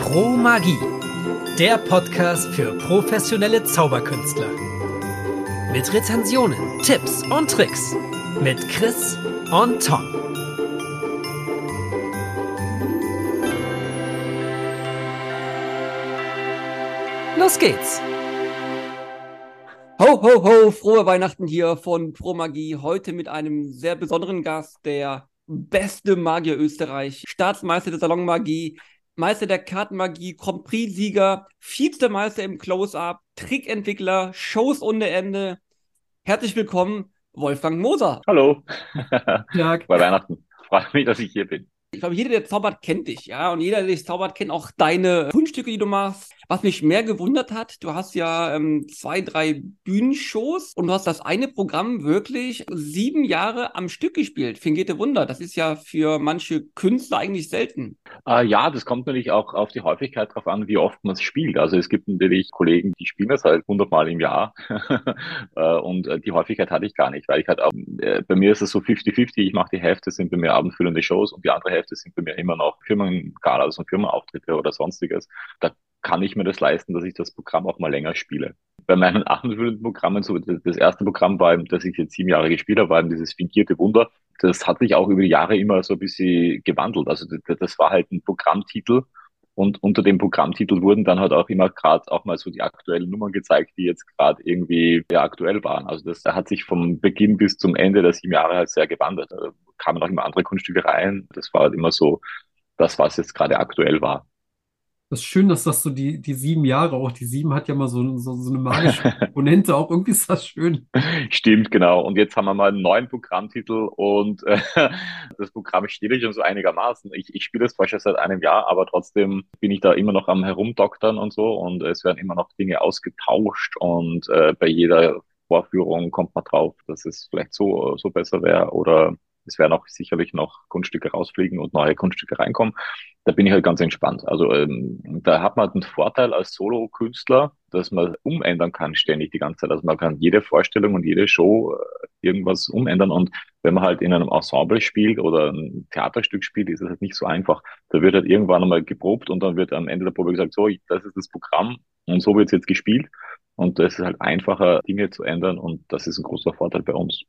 Pro Magie, der Podcast für professionelle Zauberkünstler. Mit Rezensionen, Tipps und Tricks mit Chris und Tom. Los geht's! Ho, ho, ho, frohe Weihnachten hier von Pro Magie. Heute mit einem sehr besonderen Gast, der beste Magier Österreich, Staatsmeister der Salonmagie, Meister der Kartenmagie, Grand Prix-Sieger, Vizemeister im Close-Up, Trickentwickler, Shows ohne Ende. Herzlich willkommen, Wolfgang Moser. Hallo. Tag. Bei Weihnachten. Freut mich, dass ich hier bin. Ich glaube, jeder, der zaubert, kennt dich, ja. Und jeder, der dich zaubert, kennt auch deine Kunststücke, die du machst. Was mich mehr gewundert hat, du hast ja ähm, zwei, drei Bühnenshows und du hast das eine Programm wirklich sieben Jahre am Stück gespielt. Fingierte Wunder. Das ist ja für manche Künstler eigentlich selten. Äh, ja, das kommt natürlich auch auf die Häufigkeit darauf an, wie oft man es spielt. Also es gibt natürlich Kollegen, die spielen das halt hundertmal im Jahr. äh, und äh, die Häufigkeit hatte ich gar nicht, weil ich halt auch, äh, bei mir ist es so 50-50. Ich mache die Hälfte sind bei mir abendfüllende Shows und die andere Hälfte sind bei mir immer noch Firmengala, also Firmenauftritte oder sonstiges. Da kann ich mir das leisten, dass ich das Programm auch mal länger spiele. Bei meinen abendfüllenden Programmen, so das erste Programm war, das ich jetzt sieben Jahre gespielt habe, war eben dieses fingierte Wunder. Das hat sich auch über die Jahre immer so ein bisschen gewandelt. Also das, das war halt ein Programmtitel und unter dem Programmtitel wurden dann halt auch immer gerade auch mal so die aktuellen Nummern gezeigt, die jetzt gerade irgendwie ja, aktuell waren. Also das hat sich vom Beginn bis zum Ende der sieben Jahre halt sehr gewandelt. Da kamen auch immer andere Kunststücke rein. Das war halt immer so das, was jetzt gerade aktuell war. Das ist schön, dass das so die, die sieben Jahre auch, die sieben hat ja mal so, so, so eine magische Komponente auch. Irgendwie ist das schön. Stimmt, genau. Und jetzt haben wir mal einen neuen Programmtitel und äh, das Programm steht schon so einigermaßen. Ich, ich spiele das zwar schon seit einem Jahr, aber trotzdem bin ich da immer noch am Herumdoktern und so und es werden immer noch Dinge ausgetauscht und äh, bei jeder Vorführung kommt man drauf, dass es vielleicht so, so besser wäre oder es werden auch sicherlich noch Kunststücke rausfliegen und neue Kunststücke reinkommen. Da bin ich halt ganz entspannt. Also ähm, da hat man den Vorteil als Solo-Künstler, dass man umändern kann ständig die ganze Zeit. Also man kann jede Vorstellung und jede Show äh, irgendwas umändern. Und wenn man halt in einem Ensemble spielt oder ein Theaterstück spielt, ist es halt nicht so einfach. Da wird halt irgendwann einmal geprobt und dann wird am Ende der Probe gesagt, so, das ist das Programm und so wird es jetzt gespielt. Und das ist halt einfacher, Dinge zu ändern und das ist ein großer Vorteil bei uns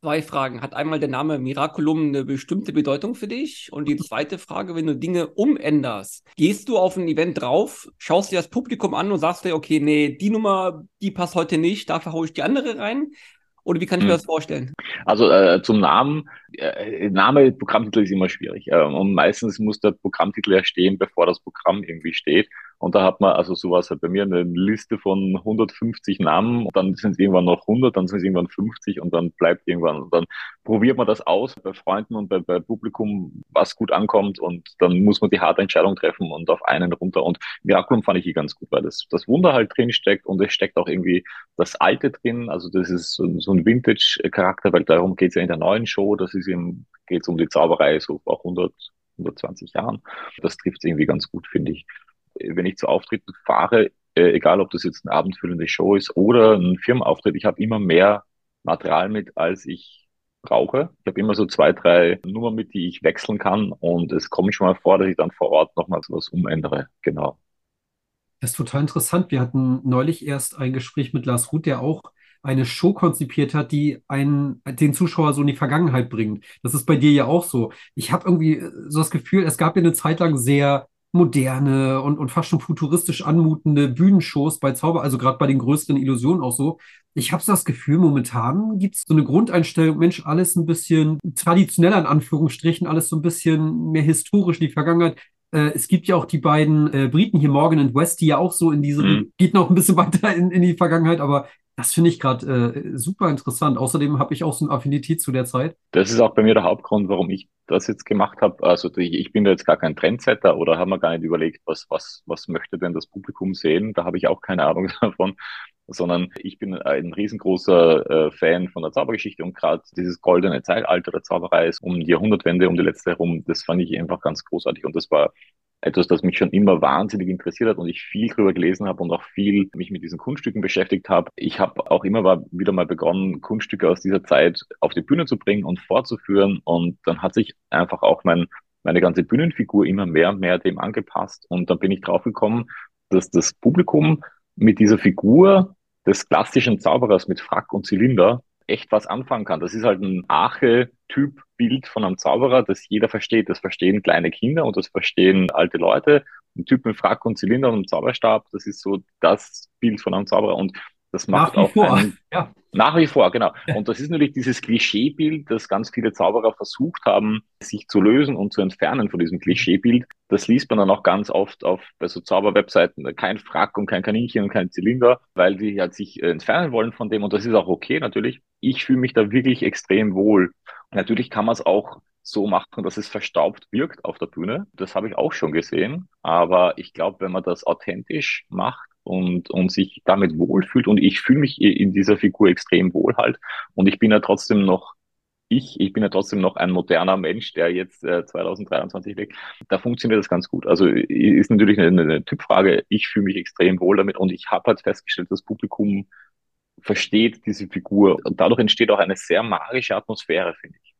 zwei Fragen. Hat einmal der Name Miraculum eine bestimmte Bedeutung für dich? Und die zweite Frage, wenn du Dinge umänderst, gehst du auf ein Event drauf, schaust dir das Publikum an und sagst dir, okay, nee, die Nummer, die passt heute nicht, dafür haue ich die andere rein? Oder wie kann ich mir hm. das vorstellen? Also äh, zum Namen, äh, Name Programmtitel ist immer schwierig. Äh, und meistens muss der Programmtitel ja stehen, bevor das Programm irgendwie steht. Und da hat man, also sowas halt bei mir eine Liste von 150 Namen, dann sind es irgendwann noch 100, dann sind es irgendwann 50 und dann bleibt irgendwann, und dann probiert man das aus bei Freunden und bei, bei Publikum, was gut ankommt und dann muss man die harte Entscheidung treffen und auf einen runter. Und Miraculum fand ich hier ganz gut, weil das, das Wunder halt drin steckt und es steckt auch irgendwie das Alte drin, also das ist so, so ein Vintage-Charakter, weil darum geht es ja in der neuen Show, das ist eben, geht es um die Zauberei so vor 100, 120 Jahren. Das trifft es irgendwie ganz gut, finde ich wenn ich zu Auftritten fahre, äh, egal ob das jetzt eine abendfüllende Show ist oder ein Firmenauftritt, ich habe immer mehr Material mit, als ich brauche. Ich habe immer so zwei, drei Nummern mit, die ich wechseln kann und es kommt schon mal vor, dass ich dann vor Ort nochmal was umändere. Genau. Das ist total interessant. Wir hatten neulich erst ein Gespräch mit Lars Ruth, der auch eine Show konzipiert hat, die einen, den Zuschauer so in die Vergangenheit bringt. Das ist bei dir ja auch so. Ich habe irgendwie so das Gefühl, es gab ja eine Zeit lang sehr moderne und, und fast schon futuristisch anmutende Bühnenshows bei Zauber, also gerade bei den größeren Illusionen auch so. Ich habe so das Gefühl, momentan gibt es so eine Grundeinstellung, Mensch, alles ein bisschen traditioneller in Anführungsstrichen, alles so ein bisschen mehr historisch in die Vergangenheit. Äh, es gibt ja auch die beiden äh, Briten hier, Morgan und West, die ja auch so in diesem, mhm. geht noch ein bisschen weiter in, in die Vergangenheit, aber das finde ich gerade äh, super interessant. Außerdem habe ich auch so eine Affinität zu der Zeit. Das ist auch bei mir der Hauptgrund, warum ich das jetzt gemacht habe. Also ich, ich bin da jetzt gar kein Trendsetter oder habe mir gar nicht überlegt, was, was, was möchte denn das Publikum sehen. Da habe ich auch keine Ahnung davon. Sondern ich bin ein riesengroßer äh, Fan von der Zaubergeschichte und gerade dieses goldene Zeitalter der Zauberei ist um die Jahrhundertwende, um die letzte herum, das fand ich einfach ganz großartig. Und das war etwas, das mich schon immer wahnsinnig interessiert hat und ich viel drüber gelesen habe und auch viel mich mit diesen Kunststücken beschäftigt habe. Ich habe auch immer mal wieder mal begonnen, Kunststücke aus dieser Zeit auf die Bühne zu bringen und vorzuführen und dann hat sich einfach auch mein meine ganze Bühnenfigur immer mehr und mehr dem angepasst. Und dann bin ich draufgekommen, dass das Publikum mit dieser Figur des klassischen Zauberers mit Frack und Zylinder echt was anfangen kann. Das ist halt ein Arche-Typ-Bild von einem Zauberer, das jeder versteht. Das verstehen kleine Kinder und das verstehen alte Leute. Ein Typ mit Frack und Zylinder und einem Zauberstab, das ist so das Bild von einem Zauberer. Und das macht Nach wie auch vor. einen, Ja. nach wie vor, genau. Ja. Und das ist natürlich dieses Klischeebild, das ganz viele Zauberer versucht haben, sich zu lösen und zu entfernen von diesem Klischeebild. Das liest man dann auch ganz oft auf bei so Zauberwebseiten, kein Frack und kein Kaninchen und kein Zylinder, weil die halt sich äh, entfernen wollen von dem. Und das ist auch okay natürlich. Ich fühle mich da wirklich extrem wohl. Natürlich kann man es auch so machen, dass es verstaubt wirkt auf der Bühne. Das habe ich auch schon gesehen. Aber ich glaube, wenn man das authentisch macht, und, und sich damit wohlfühlt. Und ich fühle mich in dieser Figur extrem wohl halt. Und ich bin ja trotzdem noch ich, ich bin ja trotzdem noch ein moderner Mensch, der jetzt äh, 2023 lebt. Da funktioniert das ganz gut. Also ist natürlich eine, eine Typfrage. Ich fühle mich extrem wohl damit und ich habe halt festgestellt, das Publikum versteht diese Figur und dadurch entsteht auch eine sehr magische Atmosphäre, finde ich.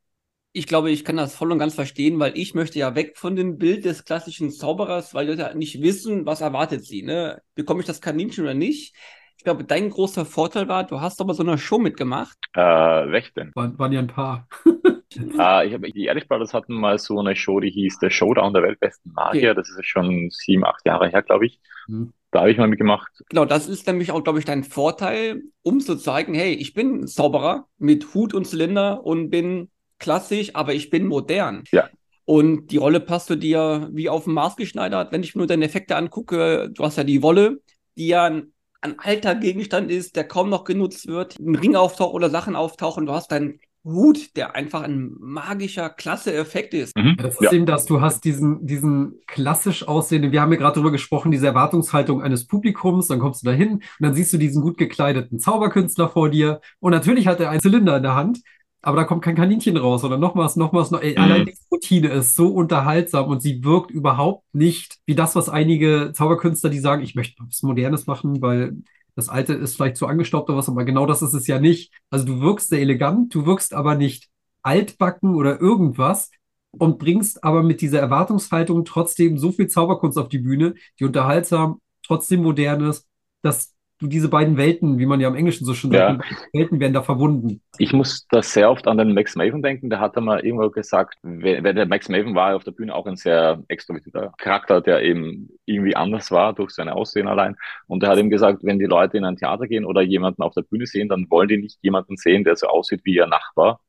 Ich glaube, ich kann das voll und ganz verstehen, weil ich möchte ja weg von dem Bild des klassischen Zauberers, weil die Leute nicht wissen, was erwartet sie. Ne? Bekomme ich das Kaninchen oder nicht? Ich glaube, dein großer Vorteil war, du hast aber so eine Show mitgemacht. Äh, welch denn? Waren, waren ja ein paar. Äh, ich habe die Ehrlich Brothers hatten mal so eine Show, die hieß Der Showdown der weltbesten Magier. Okay. Das ist schon sieben, acht Jahre her, glaube ich. Hm. Da habe ich mal mitgemacht. Genau, das ist nämlich auch, glaube ich, dein Vorteil, um zu zeigen, hey, ich bin Zauberer mit Hut und Zylinder und bin klassisch, aber ich bin modern. Ja. Und die Rolle passt du dir wie auf den Maß geschneidert. Wenn ich mir nur deine Effekte angucke, du hast ja die Wolle, die ja ein, ein alter Gegenstand ist, der kaum noch genutzt wird, ein Ring auftaucht oder Sachen auftauchen. Du hast deinen Hut, der einfach ein magischer, klasse Effekt ist. Mhm. Das ist Ja. eben das, du hast diesen, diesen klassisch aussehenden, wir haben ja gerade darüber gesprochen, diese Erwartungshaltung eines Publikums, dann kommst du da hin und dann siehst du diesen gut gekleideten Zauberkünstler vor dir und natürlich hat er einen Zylinder in der Hand, aber da kommt kein Kaninchen raus oder noch was, noch was, noch, ey, Mhm. allein die Routine ist so unterhaltsam und sie wirkt überhaupt nicht wie das, was einige Zauberkünstler, die sagen, ich möchte was Modernes machen, weil das Alte ist vielleicht zu angestaubt oder was, aber genau das ist es ja nicht. Also du wirkst sehr elegant, du wirkst aber nicht altbacken oder irgendwas und bringst aber mit dieser Erwartungshaltung trotzdem so viel Zauberkunst auf die Bühne, die unterhaltsam, trotzdem modern ist, dass diese beiden Welten, wie man ja im Englischen so schön sagt, Ja. Welten werden da verbunden. Ich muss da sehr oft an den Max Maven denken. Der hat einmal irgendwo gesagt, wer der Max Maven war auf der Bühne auch ein sehr extrovertierter Charakter, der eben irgendwie anders war durch sein Aussehen allein. Und er hat ihm gesagt, wenn die Leute in ein Theater gehen oder jemanden auf der Bühne sehen, dann wollen die nicht jemanden sehen, der so aussieht wie ihr Nachbar,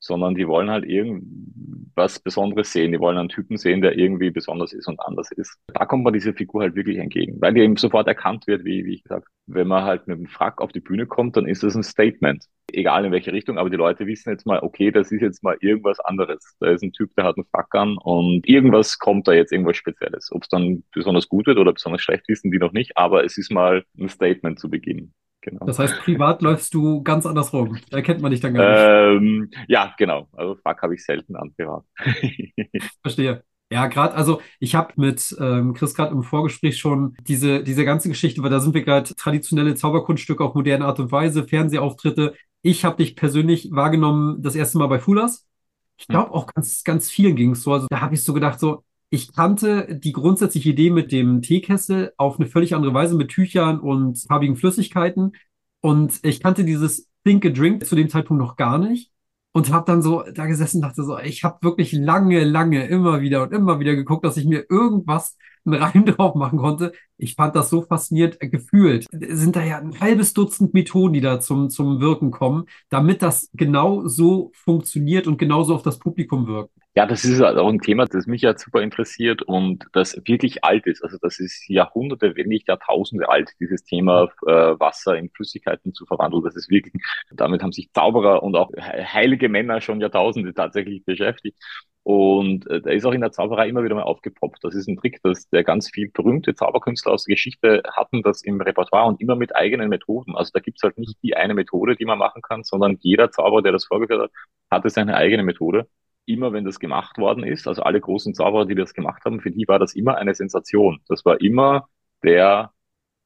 sondern die wollen halt irgendwas Besonderes sehen. Die wollen einen Typen sehen, der irgendwie besonders ist und anders ist. Da kommt man dieser Figur halt wirklich entgegen, weil die eben sofort erkannt wird, wie, wie ich gesagt, wenn man halt mit dem Frack auf die Bühne kommt, dann ist das ein Statement. Egal in welche Richtung, aber die Leute wissen jetzt mal, okay, das ist jetzt mal irgendwas anderes. Da ist ein Typ, der hat einen Frack an und irgendwas kommt da jetzt, irgendwas Spezielles. Ob es dann besonders gut wird oder besonders schlecht, wissen die noch nicht, aber es ist mal ein Statement zu Beginn. Genau. Das heißt, privat läufst du ganz anders rum. Da erkennt man dich dann gar nicht. Ähm, ja, genau. Also Frack habe ich selten an privat. Verstehe. Ja, gerade, also ich habe mit ähm, Chris gerade im Vorgespräch schon diese, diese ganze Geschichte, weil da sind wir gerade traditionelle Zauberkunststücke auf moderne Art und Weise, Fernsehauftritte. Ich habe dich persönlich wahrgenommen das erste Mal bei Fulas. Ich glaube auch ganz, ganz vielen ging es so. Also da habe ich so gedacht, so, ich kannte die grundsätzliche Idee mit dem Teekessel auf eine völlig andere Weise mit Tüchern und farbigen Flüssigkeiten. Und ich kannte dieses Think a Drink zu dem Zeitpunkt noch gar nicht. Und habe dann so da gesessen dachte so, ich habe wirklich lange, lange immer wieder und immer wieder geguckt, dass ich mir irgendwas einen Reim drauf machen konnte. Ich fand das so faszinierend gefühlt. Sind da ja ein halbes Dutzend Methoden, die da zum, zum Wirken kommen, damit das genau so funktioniert und genauso auf das Publikum wirkt. Ja, das ist halt auch ein Thema, das mich ja super interessiert und das wirklich alt ist. Also das ist Jahrhunderte, wenn nicht Jahrtausende alt, dieses Thema äh, Wasser in Flüssigkeiten zu verwandeln. Das ist wirklich, damit haben sich Zauberer und auch heilige Männer schon Jahrtausende tatsächlich beschäftigt. Und äh, da ist auch in der Zauberei immer wieder mal aufgepoppt. Das ist ein Trick, dass der ganz viel berühmte Zauberkünstler aus der Geschichte hatten das im Repertoire und immer mit eigenen Methoden. Also da gibt's halt nicht die eine Methode, die man machen kann, sondern jeder Zauberer, der das vorgeführt hat, hatte seine eigene Methode immer wenn das gemacht worden ist, also alle großen Zauberer, die das gemacht haben, für die war das immer eine Sensation. Das war immer der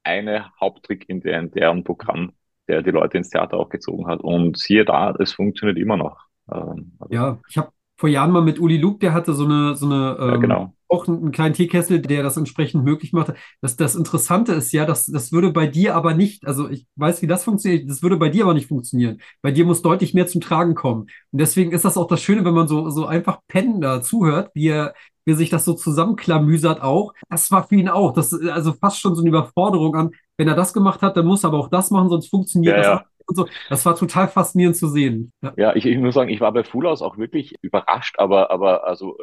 eine Haupttrick in, der, in deren Programm, der die Leute ins Theater auch gezogen hat. Und siehe da, es funktioniert immer noch. Ähm, also Ja, ich habe vor Jahren mal mit Uli Luke, der hatte so eine, so eine Ja, ähm, genau. auch einen kleinen Teekessel, der das entsprechend möglich machte. Das, das Interessante ist ja, dass das würde bei dir aber nicht, also ich weiß, wie das funktioniert, das würde bei dir aber nicht funktionieren. Bei dir muss deutlich mehr zum Tragen kommen. Und deswegen ist das auch das Schöne, wenn man so, so einfach pennen da zuhört, wie er, wie er sich das so zusammenklamüsert auch. Das war für ihn auch. Das ist also fast schon so eine Überforderung an. Wenn er das gemacht hat, dann muss er aber auch das machen, sonst funktioniert Ja, das ja. Und so. Das war total faszinierend zu sehen. Ja. Ja, ich, ich muss sagen, ich war bei Full House auch wirklich überrascht, aber, aber also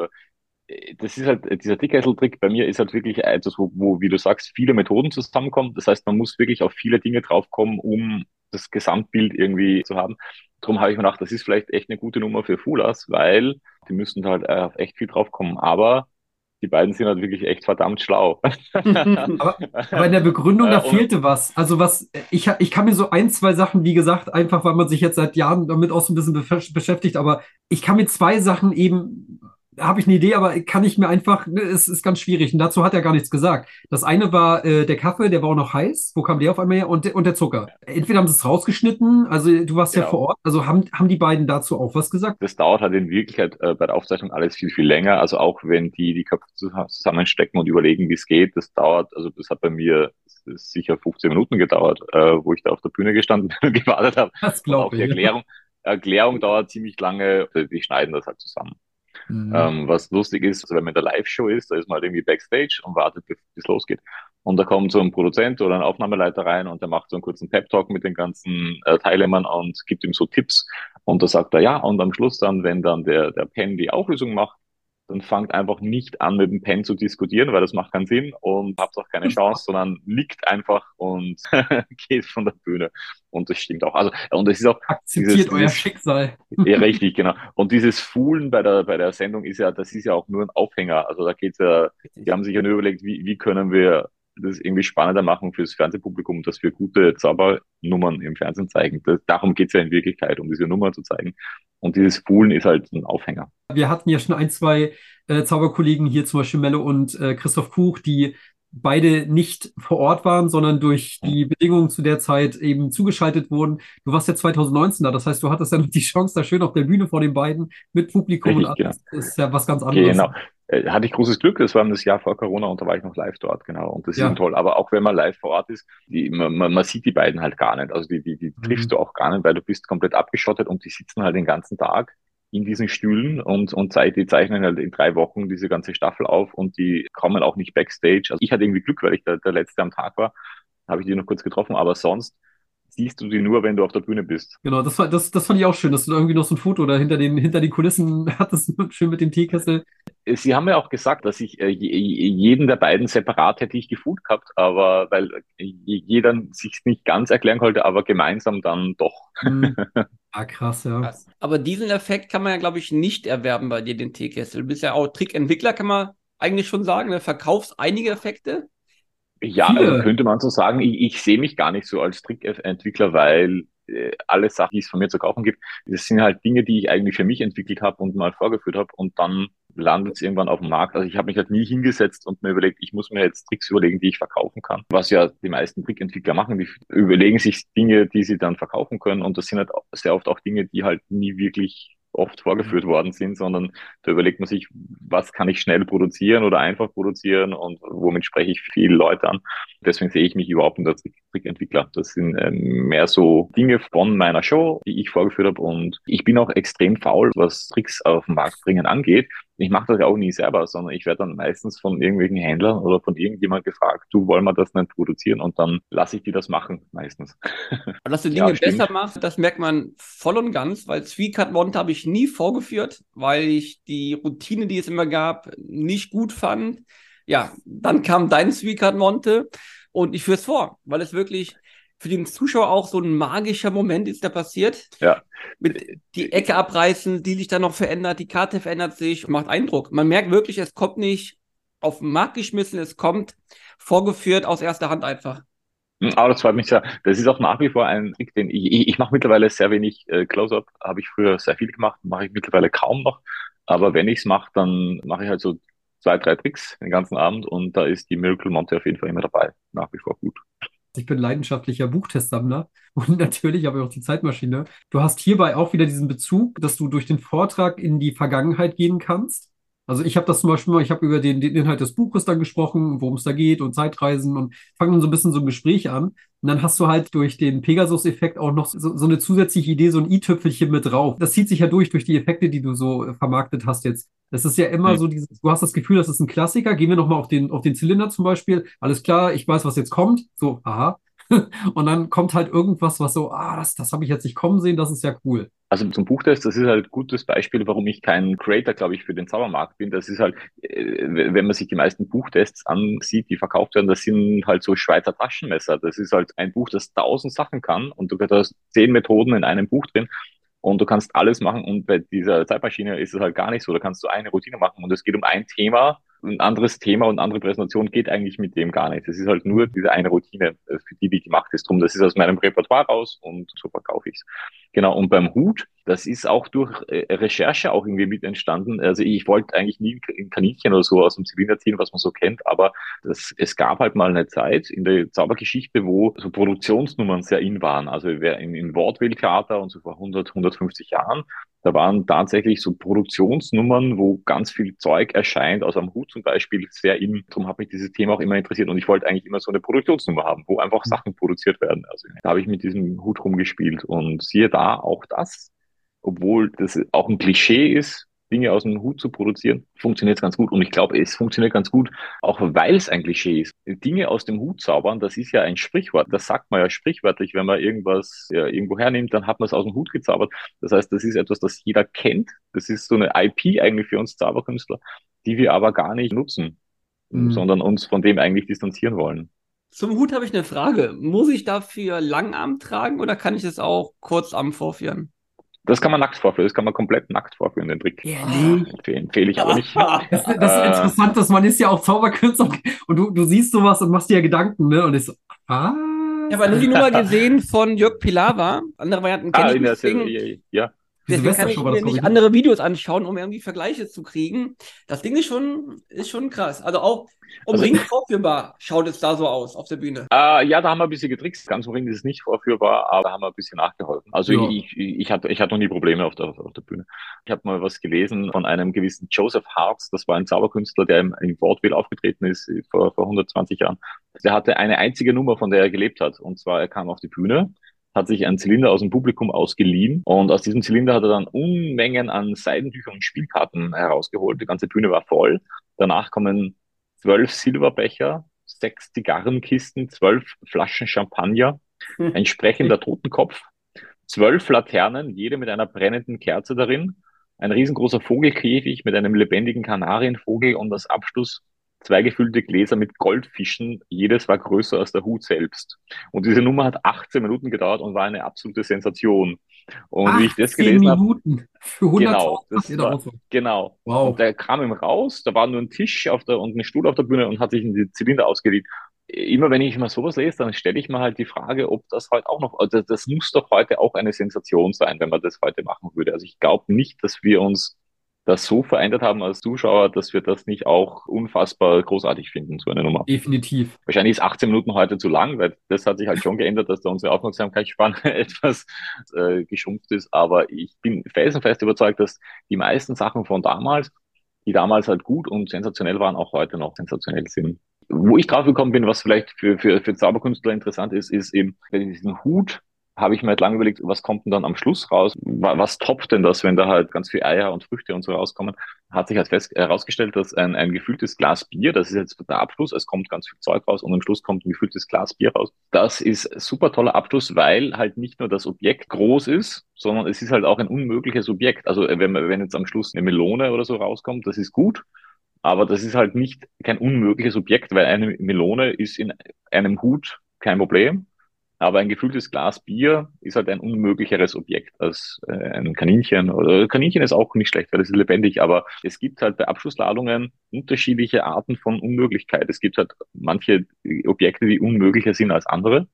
äh, das ist halt, dieser Dickkessel-Trick bei mir ist halt wirklich etwas, wo, wo, wie du sagst, viele Methoden zusammenkommen. Das heißt, man muss wirklich auf viele Dinge draufkommen, um das Gesamtbild irgendwie zu haben. Darum habe ich mir gedacht, das ist vielleicht echt eine gute Nummer für House, weil die müssen halt äh, auf echt viel draufkommen. Aber die beiden sind halt wirklich echt verdammt schlau. Aber, aber in der Begründung, da Äh, fehlte was. Also was, ich, ich kann mir so ein, zwei Sachen, wie gesagt, einfach weil man sich jetzt seit Jahren damit auch so ein bisschen beschäftigt, aber ich kann mir zwei Sachen eben, habe ich eine Idee, aber kann ich mir einfach, ne, es ist ganz schwierig. Und dazu hat er gar nichts gesagt. Das eine war äh, der Kaffee, der war auch noch heiß. Wo kam der auf einmal her? Und, der- und der Zucker. Entweder haben sie es rausgeschnitten, also du warst ja Genau. vor Ort, also haben, haben die beiden dazu auch was gesagt? Das dauert halt in Wirklichkeit äh, bei der Aufzeichnung alles viel, viel länger. Also auch wenn die die Köpfe zus- zusammenstecken und überlegen, wie es geht, das dauert, also das hat bei mir sicher 15 Minuten gedauert, äh, wo ich da auf der Bühne gestanden bin und gewartet habe. Das glaube die ich. Erklärung, Erklärung dauert ziemlich lange. Die schneiden das halt zusammen. Mhm. Ähm, was lustig ist, also wenn man in der Live-Show ist, da ist man halt irgendwie Backstage und wartet, bis es losgeht. Und da kommt so ein Produzent oder ein Aufnahmeleiter rein und der macht so einen kurzen Pep-Talk mit den ganzen äh, Teilnehmern und gibt ihm so Tipps. Und da sagt er ja, und am Schluss dann, wenn dann der, der Pen die Auflösung macht, dann fangt einfach nicht an, mit dem Pen zu diskutieren, weil das macht keinen Sinn und habt auch keine Chance, sondern liegt einfach und geht von der Bühne. Und das stimmt auch. Also, und es ist auch, Akzeptiert dieses- euer dieses- Schicksal. ja, richtig, genau. Und dieses Foolen bei der, bei der Sendung ist ja, das ist ja auch nur ein Aufhänger. Also da geht's ja, die haben sich ja nur überlegt, wie, wie können wir das irgendwie spannender machen fürs Fernsehpublikum, dass wir gute Zaubernummern im Fernsehen zeigen. Das, darum geht's ja in Wirklichkeit, um diese Nummer zu zeigen. Und dieses Foolen ist halt ein Aufhänger. Wir hatten ja schon ein, zwei äh, Zauberkollegen hier, zum Beispiel Melle und äh, Christoph Kuch, die beide nicht vor Ort waren, sondern durch die Bedingungen zu der Zeit eben zugeschaltet wurden. Du warst ja 2019 da, das heißt, du hattest ja noch die Chance, da schön auf der Bühne vor den beiden mit Publikum und Richtig, alles. Das ist ja was ganz anderes. Genau. Äh, Hatte ich großes Glück, das war das Jahr vor Corona und da war ich noch live dort, genau. Und das ist Ja. eben toll. Aber auch wenn man live vor Ort ist, die, man, man, sieht die beiden halt gar nicht. Also die, die, die Mhm. triffst du auch gar nicht, weil du bist komplett abgeschottet und die sitzen halt den ganzen Tag in diesen Stühlen und, und die zeichnen halt in drei Wochen diese ganze Staffel auf und die kommen auch nicht backstage. Also ich hatte irgendwie Glück, weil ich der, der Letzte am Tag war, habe ich die noch kurz getroffen, aber sonst siehst du die nur, wenn du auf der Bühne bist. Genau, das, war, das, das fand ich auch schön, dass du da irgendwie noch so ein Foto da hinter den, hinter den Kulissen hattest, schön mit dem Teekessel. Sie haben ja auch gesagt, dass ich äh, je- jeden der beiden separat hätte ich gefühlt gehabt, aber weil äh, jeder sich nicht ganz erklären konnte, aber gemeinsam dann doch. Hm. Ah, krass, ja. Krass. Aber diesen Effekt kann man ja, glaube ich, nicht erwerben bei dir, den Teekessel. Du bist ja auch Trickentwickler, kann man eigentlich schon sagen. Du verkaufst einige Effekte. Ja, Viele. also könnte man so sagen, ich, ich sehe mich gar nicht so als Trickentwickler, weil alle Sachen, die es von mir zu kaufen gibt, das sind halt Dinge, die ich eigentlich für mich entwickelt habe und mal vorgeführt habe und dann landet es irgendwann auf dem Markt. Also ich habe mich halt nie hingesetzt und mir überlegt, ich muss mir jetzt Tricks überlegen, die ich verkaufen kann. Was ja die meisten Trickentwickler machen, die überlegen sich Dinge, die sie dann verkaufen können und das sind halt sehr oft auch Dinge, die halt nie wirklich oft vorgeführt worden sind, sondern da überlegt man sich, was kann ich schnell produzieren oder einfach produzieren und womit spreche ich viele Leute an. Deswegen sehe ich mich überhaupt nicht als Trick- Trickentwickler. Das sind ähm, mehr so Dinge von meiner Show, die ich vorgeführt habe und ich bin auch extrem faul, was Tricks auf den Markt bringen angeht. Ich mache das ja auch nie selber, sondern ich werde dann meistens von irgendwelchen Händlern oder von irgendjemand gefragt, du wollen wir das nicht produzieren und dann lasse ich die das machen, meistens. Aber dass du Ja, Dinge stimmt. besser machst, das merkt man voll und ganz, weil Three-Cut Monte habe ich nie vorgeführt, weil ich die Routine, die es immer gab, nicht gut fand. Ja, dann kam dein Three-Cut Monte und ich führe es vor, weil es wirklich für den Zuschauer auch so ein magischer Moment ist, der passiert. Ja. Mit die Ecke abreißen, die sich dann noch verändert, die Karte verändert sich, macht Eindruck. Man merkt wirklich, es kommt nicht auf den Markt geschmissen, es kommt vorgeführt aus erster Hand einfach. Hm, Aber das freut mich sehr. Das ist auch nach wie vor ein Trick, den ich, ich, ich mache mittlerweile sehr wenig äh, Close-Up. Habe ich früher sehr viel gemacht, mache ich mittlerweile kaum noch. Aber wenn ich es mache, dann mache ich halt so zwei, drei Tricks den ganzen Abend und da ist die Miracle Monte auf jeden Fall immer dabei. Nach wie vor gut. Ich bin leidenschaftlicher Buchtestsammler und natürlich habe ich auch die Zeitmaschine. Du hast hierbei auch wieder diesen Bezug, dass du durch den Vortrag in die Vergangenheit gehen kannst. Also ich habe das zum Beispiel mal, ich habe über den, den Inhalt des Buches dann gesprochen, worum es da geht und Zeitreisen und fange dann so ein bisschen so ein Gespräch an. Und dann hast du halt durch den Pegasus-Effekt auch noch so, so eine zusätzliche Idee, so ein i-Tüpfelchen mit drauf. Das zieht sich ja durch, durch die Effekte, die du so äh, vermarktet hast jetzt. Das ist ja immer mhm. so dieses, du hast das Gefühl, das ist ein Klassiker. Gehen wir nochmal auf den, auf den Zylinder zum Beispiel. Alles klar, ich weiß, was jetzt kommt. So, aha. und dann kommt halt irgendwas, was so, ah, das, das habe ich jetzt nicht kommen sehen, das ist ja cool. Also zum Buchtest, das ist halt ein gutes Beispiel, warum ich kein Creator, glaube ich, für den Zaubermarkt bin. Das ist halt, äh, wenn man sich die meisten Buchtests ansieht, die verkauft werden, das sind halt so Schweizer Taschenmesser. Das ist halt ein Buch, das tausend Sachen kann und du hast zehn Methoden in einem Buch drin und du kannst alles machen und bei dieser Zeitmaschine ist es halt gar nicht so. Da kannst du eine Routine machen und es geht um ein Thema ein anderes Thema und andere Präsentation geht eigentlich mit dem gar nicht. Das ist halt nur diese eine Routine, äh, für die die gemacht ist. Drum, das ist aus meinem Repertoire raus und so verkaufe ich es. Genau, und beim Hut, das ist auch durch äh, Recherche auch irgendwie mit entstanden. Also ich wollte eigentlich nie ein Kaninchen oder so aus dem Zylinder ziehen, was man so kennt, aber das, es gab halt mal eine Zeit in der Zaubergeschichte, wo so Produktionsnummern sehr in waren. Also wer in, in Wortwilltheater und so vor 100, 150 Jahren, da waren tatsächlich so Produktionsnummern, wo ganz viel Zeug erscheint, aus einem Hut zum Beispiel, sehr in. Darum hat mich dieses Thema auch immer interessiert und ich wollte eigentlich immer so eine Produktionsnummer haben, wo einfach Sachen produziert werden. Also da habe ich mit diesem Hut rumgespielt und siehe da auch das, obwohl das auch ein Klischee ist, Dinge aus dem Hut zu produzieren, funktioniert es ganz gut. Und ich glaube, es funktioniert ganz gut, auch weil es ein Klischee ist. Dinge aus dem Hut zaubern, das ist ja ein Sprichwort. Das sagt man ja sprichwörtlich, wenn man irgendwas ja, irgendwo hernimmt, dann hat man es aus dem Hut gezaubert. Das heißt, das ist etwas, das jeder kennt. Das ist so eine IP eigentlich für uns Zauberkünstler, die wir aber gar nicht nutzen, mhm. sondern uns von dem eigentlich distanzieren wollen. Zum Hut habe ich eine Frage. Muss ich dafür Langarm tragen oder kann ich es auch Kurzarm vorführen? Das kann man nackt vorführen, das kann man komplett nackt vorführen, den Trick. Ja, nee. Empfehle, empfehle ich aber nicht. Das, das ist äh, interessant, dass man ist ja auch Zauberkünstler und du, du siehst sowas und machst dir ja Gedanken, ne? Und ich so, ah. Ich habe nur die Nummer gesehen von Jörg Pilawa. Andere Varianten kenne ah, ich nicht. Deswegen, ja. Deswegen kann ich mir nicht andere Videos anschauen, um irgendwie Vergleiche zu kriegen. Das Ding ist schon, ist schon krass. Also auch um also, Ring vorführbar schaut es da so aus auf der Bühne. Äh, ja, da haben wir ein bisschen getrickst. Ganz um Ring ist es nicht vorführbar, aber da haben wir ein bisschen nachgeholfen. Also ja. ich, ich, ich, hatte, ich hatte noch nie Probleme auf der, auf der Bühne. Ich habe mal was gelesen von einem gewissen Joseph Hartz. Das war ein Zauberkünstler, der im, im Vaudeville aufgetreten ist vor, vor 120 Jahren. Der hatte eine einzige Nummer, von der er gelebt hat. Und zwar, er kam auf die Bühne hat sich einen Zylinder aus dem Publikum ausgeliehen und aus diesem Zylinder hat er dann Unmengen an Seidentüchern und Spielkarten herausgeholt. Die ganze Bühne war voll. Danach kommen zwölf Silberbecher, sechs Zigarrenkisten, zwölf Flaschen Champagner, hm. ein sprechender Totenkopf, zwölf Laternen, jede mit einer brennenden Kerze darin, ein riesengroßer Vogelkäfig mit einem lebendigen Kanarienvogel und als Abschluss zwei gefüllte Gläser mit Goldfischen. Jedes war größer als der Hut selbst. Und diese Nummer hat 18 Minuten gedauert und war eine absolute Sensation. Und wie ich das gelesen habe. Für 100 genau, das war, genau. Wow. Und der kam ihm raus, da war nur ein Tisch auf der, und ein Stuhl auf der Bühne und hat sich in die Zylinder ausgeliehen. Immer wenn ich mal sowas lese, dann stelle ich mir halt die Frage, ob das heute auch noch, also das muss doch heute auch eine Sensation sein, wenn man das heute machen würde. Also ich glaube nicht, dass wir uns das so verändert haben als Zuschauer, dass wir das nicht auch unfassbar großartig finden, so eine Nummer. Definitiv. Wahrscheinlich ist 18 Minuten heute zu lang, weil das hat sich halt schon geändert, dass da unsere Aufmerksamkeitsspanne etwas äh, geschrumpft ist. Aber ich bin felsenfest überzeugt, dass die meisten Sachen von damals, die damals halt gut und sensationell waren, auch heute noch sensationell sind. Wo ich drauf gekommen bin, was vielleicht für, für, für Zauberkünstler interessant ist, ist eben diesen Hut habe ich mir halt lange überlegt, was kommt denn dann am Schluss raus? Was toppt denn das, wenn da halt ganz viel Eier und Früchte und so rauskommen? Hat sich halt fest herausgestellt, dass ein, ein gefülltes Glas Bier, das ist jetzt der Abschluss, es kommt ganz viel Zeug raus und am Schluss kommt ein gefülltes Glas Bier raus. Das ist super toller Abschluss, weil halt nicht nur das Objekt groß ist, sondern es ist halt auch ein unmögliches Objekt. Also wenn, wenn jetzt am Schluss eine Melone oder so rauskommt, das ist gut. Aber das ist halt nicht kein unmögliches Objekt, weil eine Melone ist in einem Hut kein Problem. Aber ein gefülltes Glas Bier ist halt ein unmöglicheres Objekt als äh, ein Kaninchen. Oder Kaninchen ist auch nicht schlecht, weil es ist lebendig, aber es gibt halt bei Abschlussladungen unterschiedliche Arten von Unmöglichkeit. Es gibt halt manche Objekte, die unmöglicher sind als andere.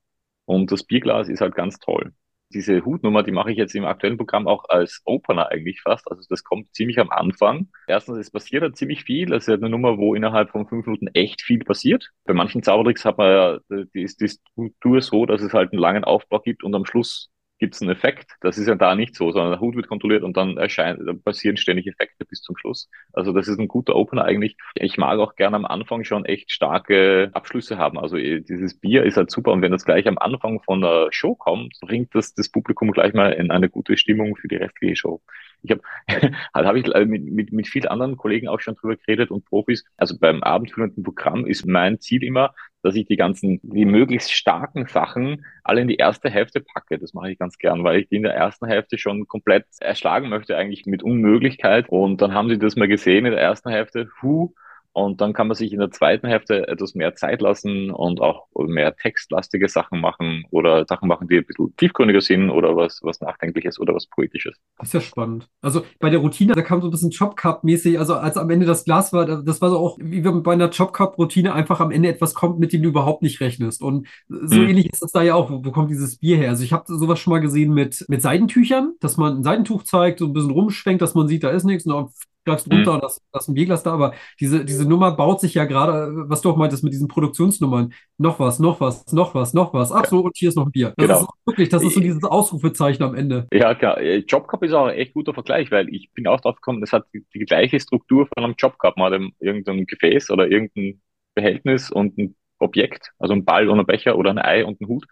Und das Bierglas ist halt ganz toll. Diese Hutnummer, die mache ich jetzt im aktuellen Programm auch als Opener eigentlich fast. Also das kommt ziemlich am Anfang. Erstens, es passiert da ziemlich viel. Das ist eine Nummer, wo innerhalb von fünf Minuten echt viel passiert. Bei manchen Zaubertricks hat man ja, die ist die Struktur so, dass es halt einen langen Aufbau gibt und am Schluss gibt es einen Effekt. Das ist ja da nicht so, sondern der Hut wird kontrolliert und dann erscheint, dann passieren ständig Effekte bis zum Schluss. Also das ist ein guter Opener eigentlich. Ich mag auch gerne am Anfang schon echt starke Abschlüsse haben. Also eh, dieses Bier ist halt super und wenn das gleich am Anfang von der Show kommt, bringt das das Publikum gleich mal in eine gute Stimmung für die restliche Show. Ich habe halt habe ich äh, mit, mit, mit vielen anderen Kollegen auch schon drüber geredet und Profis. Also beim abendführenden Programm ist mein Ziel immer, dass ich die ganzen, die möglichst starken Sachen alle in die erste Hälfte packe. Das mache ich ganz gern, weil ich die in der ersten Hälfte schon komplett erschlagen möchte, eigentlich mit Unmöglichkeit. Und dann haben sie das mal gesehen in der ersten Hälfte. Huh, und dann kann man sich in der zweiten Hälfte etwas mehr Zeit lassen und auch mehr textlastige Sachen machen oder Sachen machen, die ein bisschen tiefgründiger sind oder was, was Nachdenkliches oder was Poetisches. Das ist ja spannend. Also bei der Routine, da kam so ein bisschen Chop Cup-mäßig, also als am Ende das Glas war, das war so auch, wie wenn bei einer Chop Cup-Routine einfach am Ende etwas kommt, mit dem du überhaupt nicht rechnest. Und so mhm. ähnlich ist das da ja auch. Wo, wo kommt dieses Bier her? Also ich habe sowas schon mal gesehen mit, mit Seidentüchern, dass man ein Seidentuch zeigt, so ein bisschen rumschwenkt, dass man sieht, da ist nichts. Und dann greifst runter mhm. und hast, hast ein Bierglas da, aber diese, diese Nummer baut sich ja gerade, was du auch meintest mit diesen Produktionsnummern, noch was, noch was, noch was, noch was. Ach so, und hier ist noch ein Bier. Das genau. ist wirklich, das ist so dieses Ausrufezeichen am Ende. Ja, klar. Äh, Jobcup ist auch ein echt guter Vergleich, weil ich bin auch drauf gekommen, das hat die, die gleiche Struktur von einem Jobcup. Man hat irgendein Gefäß oder irgendein Behältnis und ein Objekt, also ein Ball und ein Becher oder ein Ei und ein Hut.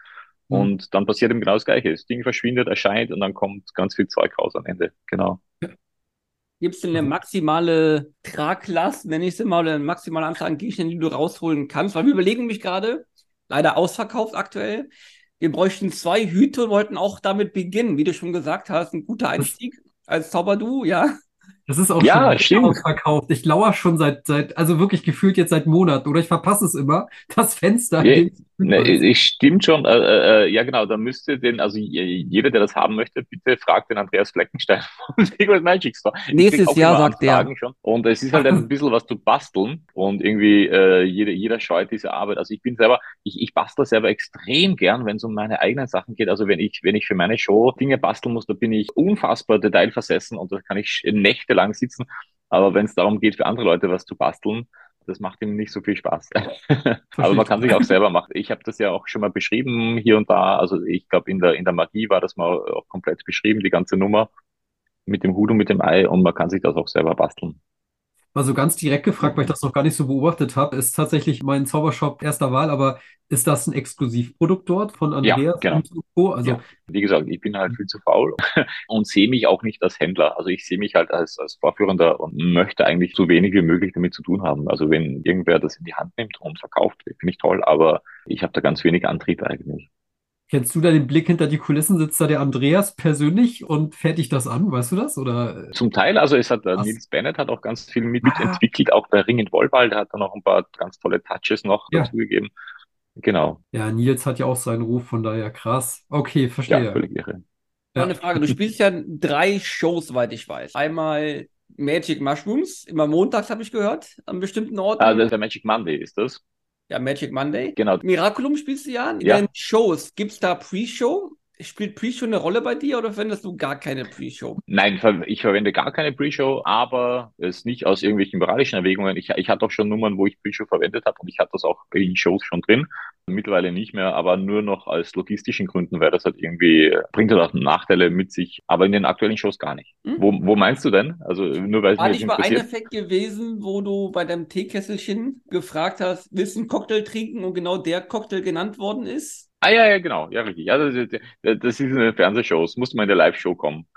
Mhm. Und dann passiert eben genau das Gleiche. Das Ding verschwindet, erscheint und dann kommt ganz viel Zeug raus am Ende. Genau. Gibt es denn eine maximale Traglast, nenne ich es mal, oder eine maximale Anzahl an Gegenständen, die du rausholen kannst? Weil wir überlegen mich gerade, leider ausverkauft aktuell. Wir bräuchten zwei Hüte und wollten auch damit beginnen. Wie du schon gesagt hast, ein guter Einstieg als Zauberdu, ja. Das ist auch ja, schon ausverkauft. Ich lauere schon seit, seit, also wirklich gefühlt jetzt seit Monaten oder ich verpasse es immer, das Fenster. Ja, ne, ich stimmt schon. Äh, äh, äh, ja, genau. Da müsste den, also jeder, der das haben möchte, bitte fragt den Andreas Fleckenstein von Secret Magic Store. Nächstes Jahr sagt er. Schon. Und es ist halt ein bisschen was zu basteln und irgendwie äh, jeder, jeder scheut diese Arbeit. Also ich bin selber, ich, ich bastle selber extrem gern, wenn es um meine eigenen Sachen geht. Also wenn ich, wenn ich für meine Show Dinge basteln muss, da bin ich unfassbar detailversessen und da kann ich Nächte lang sitzen. Aber wenn es darum geht, für andere Leute was zu basteln, das macht ihm nicht so viel Spaß. Aber man kann sich auch selber machen. Ich habe das ja auch schon mal beschrieben hier und da. Also ich glaube, in der, in der Magie war das mal auch komplett beschrieben, die ganze Nummer mit dem Hut und mit dem Ei. Und man kann sich das auch selber basteln. Mal so ganz direkt gefragt, weil ich das noch gar nicht so beobachtet habe, ist tatsächlich mein Zaubershop erster Wahl, aber ist das ein Exklusivprodukt dort von Andreas? Ja, genau. Also, ja. Wie gesagt, ich bin halt viel zu faul und sehe mich auch nicht als Händler. Also ich sehe mich halt als, als Vorführender und möchte eigentlich so wenig wie möglich damit zu tun haben. Also wenn irgendwer das in die Hand nimmt und verkauft, finde ich toll, aber ich habe da ganz wenig Antrieb eigentlich. Kennst du da den Blick hinter die Kulissen? Sitzt da der Andreas persönlich und fertigt das an? Weißt du das? Oder? Zum Teil, also es hat, äh, Nils Bennett hat auch ganz viel mitentwickelt, ah. auch bei Ring in Wollwald, der hat da noch ein paar ganz tolle Touches noch ja. dazugegeben. Genau. Ja, Nils hat ja auch seinen Ruf, von daher krass. Okay, verstehe. Ja, völlig irre. Ja. Eine Frage, du spielst ja drei Shows, soweit ich weiß. Einmal Magic Mushrooms, immer montags habe ich gehört, an bestimmten Orten. Ah, das ist der Magic Monday, ist das? Ja, Magic Monday. Genau. Miraculum spielst du ja in ja. den Shows. Gibt es da Pre-Show? Spielt Pre-Show eine Rolle bei dir oder verwendest du gar keine Pre-Show? Nein, ich verwende gar keine Pre-Show, aber es nicht aus irgendwelchen moralischen Erwägungen. Ich, ich hatte auch schon Nummern, wo ich Pre-Show verwendet habe und ich hatte das auch in Shows schon drin. Mittlerweile nicht mehr, aber nur noch aus logistischen Gründen, weil das halt irgendwie bringt halt auch Nachteile mit sich, aber in den aktuellen Shows gar nicht. Hm? Wo, wo meinst du denn? Also nur weil es War nicht mal ein Effekt gewesen, wo du bei deinem Teekesselchen gefragt hast, willst du einen Cocktail trinken und genau der Cocktail genannt worden ist? Ah ja, ja, genau. Ja, richtig. Ja, das, das ist in den Fernsehshows. Muss man in der Live-Show kommen.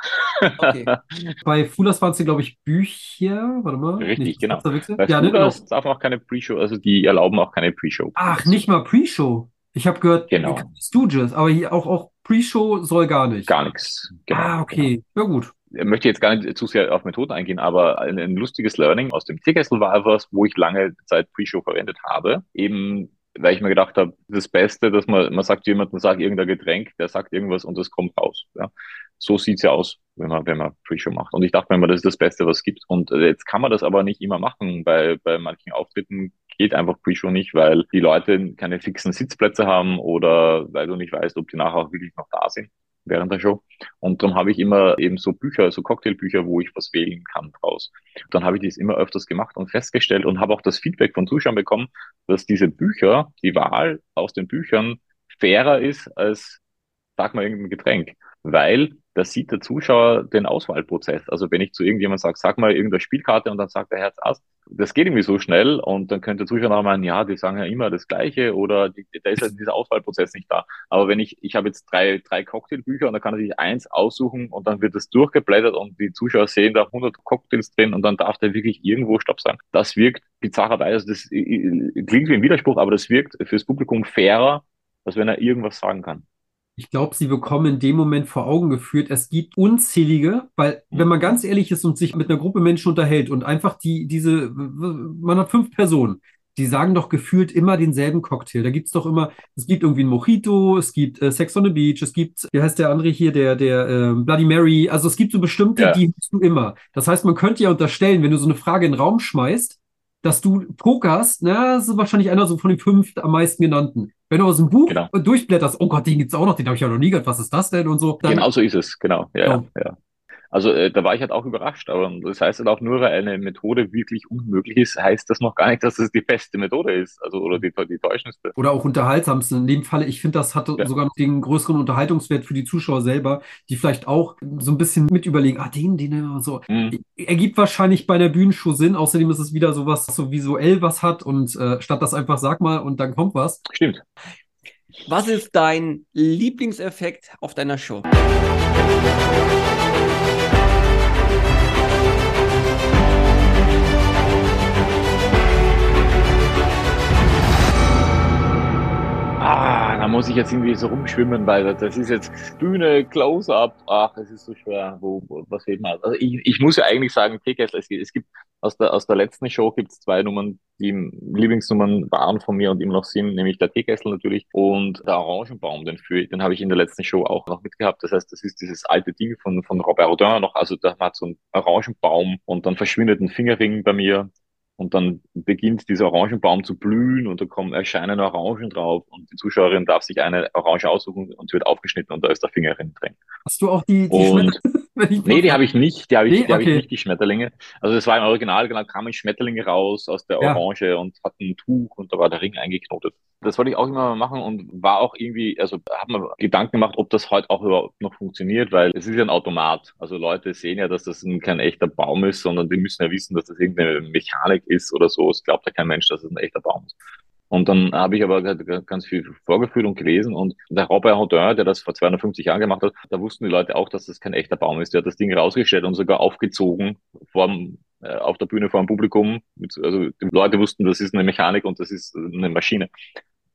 Okay. Bei Fulas waren es, glaube ich, Bücher. Warte mal. Richtig, nicht, genau. Bei ja, Fulas genau. darf man auch keine Pre-Show, also die erlauben auch keine Pre-Show. Ach, nicht mal Pre-Show. Ich habe gehört, genau. Stooges, aber hier auch, auch Pre-Show soll gar nicht. Gar nichts. Genau, ah, okay. Genau. Ja, gut. Ich möchte jetzt gar nicht zu sehr auf Methoden eingehen, aber ein, ein lustiges Learning aus dem Teekessel war etwas, wo ich lange Zeit Pre-Show verwendet habe. Eben weil ich mir gedacht habe, das Beste, dass man, man sagt jemandem, sagt irgendein Getränk, der sagt irgendwas und das kommt raus. Ja. So sieht's ja aus, wenn man, wenn man Pre-Show macht. Und ich dachte mir immer, das ist das Beste, was es gibt. Und äh, jetzt kann man das aber nicht immer machen. Bei, bei manchen Auftritten geht einfach Pre-Show nicht, weil die Leute keine fixen Sitzplätze haben oder weil du nicht weißt, ob die nachher auch wirklich noch da sind. während der Show. Und dann habe ich immer eben so Bücher, so Cocktailbücher, wo ich was wählen kann draus. Dann habe ich das immer öfters gemacht und festgestellt und habe auch das Feedback von Zuschauern bekommen, dass diese Bücher, die Wahl aus den Büchern fairer ist als, sag mal, irgendein Getränk. Weil da sieht der Zuschauer den Auswahlprozess. Also wenn ich zu irgendjemand sage, sag mal irgendeine Spielkarte und dann sagt der Herz Ast, das geht irgendwie so schnell und dann könnte der Zuschauer auch meinen, ja, die sagen ja immer das Gleiche oder die, da ist halt dieser Auswahlprozess nicht da. Aber wenn ich, ich habe jetzt drei, drei Cocktailbücher und da kann er sich eins aussuchen und dann wird das durchgeblättert und die Zuschauer sehen da 100 Cocktails drin und dann darf der wirklich irgendwo Stopp sagen. Das wirkt bizarrerweise, das klingt wie ein Widerspruch, aber das wirkt fürs Publikum fairer, als wenn er irgendwas sagen kann. Ich glaube, sie bekommen in dem Moment vor Augen geführt, es gibt unzählige, weil, wenn man ganz ehrlich ist und sich mit einer Gruppe Menschen unterhält und einfach die, diese, man hat fünf Personen, die sagen doch gefühlt immer denselben Cocktail. Da gibt's doch immer, es gibt irgendwie ein Mojito, es gibt äh, Sex on the Beach, es gibt, wie heißt der andere hier, der, der äh, Bloody Mary, also es gibt so bestimmte, ja. die hast du immer. Das heißt, man könnte ja unterstellen, wenn du so eine Frage in den Raum schmeißt, dass du pokerst, na, das ist wahrscheinlich einer so von den fünf am meisten genannten. Wenn du aus dem Buch genau. durchblätterst, oh Gott, den gibt's auch noch, den habe ich ja noch nie gehört, was ist das denn und so. Dann, genau so ist es, genau. Ja, genau. ja. Also äh, da war ich halt auch überrascht, aber das heißt halt auch nur, weil eine Methode wirklich unmöglich ist, heißt das noch gar nicht, dass es die beste Methode ist, also oder die, die täuschendste. Oder auch unterhaltsamste. In dem Falle, ich finde, das hat ja. sogar den größeren Unterhaltungswert für die Zuschauer selber, die vielleicht auch so ein bisschen mit überlegen, ah, den, den und so. Mhm. Ergibt wahrscheinlich bei einer Bühnenshow Sinn, außerdem ist es wieder sowas, so visuell was hat und äh, statt das einfach sag mal und dann kommt was. Stimmt. Was ist dein Lieblingseffekt auf deiner Show? Da muss ich jetzt irgendwie so rumschwimmen, weil das ist jetzt Bühne, Close-Up, ach, es ist so schwer, wo, was fehlt mir? Also ich, ich muss ja eigentlich sagen, Teekessel, es, es gibt aus der, aus der letzten Show gibt es zwei Nummern, die Lieblingsnummern waren von mir und immer noch sind, nämlich der Teekessel natürlich und der Orangenbaum, den, den habe ich in der letzten Show auch noch mitgehabt. Das heißt, das ist dieses alte Ding von, von Robert Rodin noch, also da hat so ein Orangenbaum und dann verschwindet ein Fingerring bei mir und dann beginnt dieser Orangenbaum zu blühen und da kommen, erscheinen Orangen drauf und die Zuschauerin darf sich eine Orange aussuchen und sie wird aufgeschnitten und da ist der Fingerring drin. Hast du auch die, die und, Nee, die habe ich nicht, die habe ich, nee, die okay. hab ich nicht, die Schmetterlinge. Also das war im Original, genau, kamen Schmetterlinge raus aus der Orange ja. und hatten ein Tuch und da war der Ring eingeknotet. Das wollte ich auch immer mal machen und war auch irgendwie, also habe mir Gedanken gemacht, ob das heute auch überhaupt noch funktioniert, weil es ist ja ein Automat. Also Leute sehen ja, dass das kein echter Baum ist, sondern die müssen ja wissen, dass das irgendeine Mechanik ist oder so. Es glaubt ja kein Mensch, dass es ein echter Baum ist. Und dann habe ich aber ganz viel vorgeführt und gelesen und der Robert Houdin, der das vor 250 Jahren gemacht hat, da wussten die Leute auch, dass das kein echter Baum ist. Der hat das Ding rausgestellt und sogar aufgezogen vorm, äh, auf der Bühne vor dem Publikum. Also die Leute wussten, das ist eine Mechanik und das ist eine Maschine.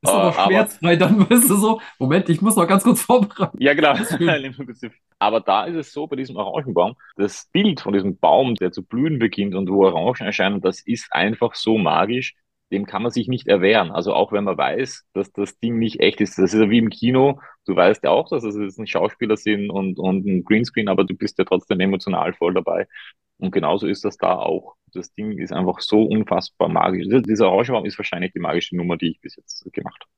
Das ist aber schmerzfrei, dann wirst du so, Moment, ich muss noch ganz kurz vorbereiten. Ja, genau. aber da ist es so, bei diesem Orangenbaum, das Bild von diesem Baum, der zu blühen beginnt und wo Orangen erscheinen, das ist einfach so magisch, dem kann man sich nicht erwehren. Also auch wenn man weiß, dass das Ding nicht echt ist. Das ist ja wie im Kino. Du weißt ja auch, dass es ein Schauspieler sind und, und ein Greenscreen, aber du bist ja trotzdem emotional voll dabei. Und genauso ist das da auch. Das Ding ist einfach so unfassbar magisch. Dieser Orangenbaum ist wahrscheinlich die magische Nummer, die ich bis jetzt gemacht habe.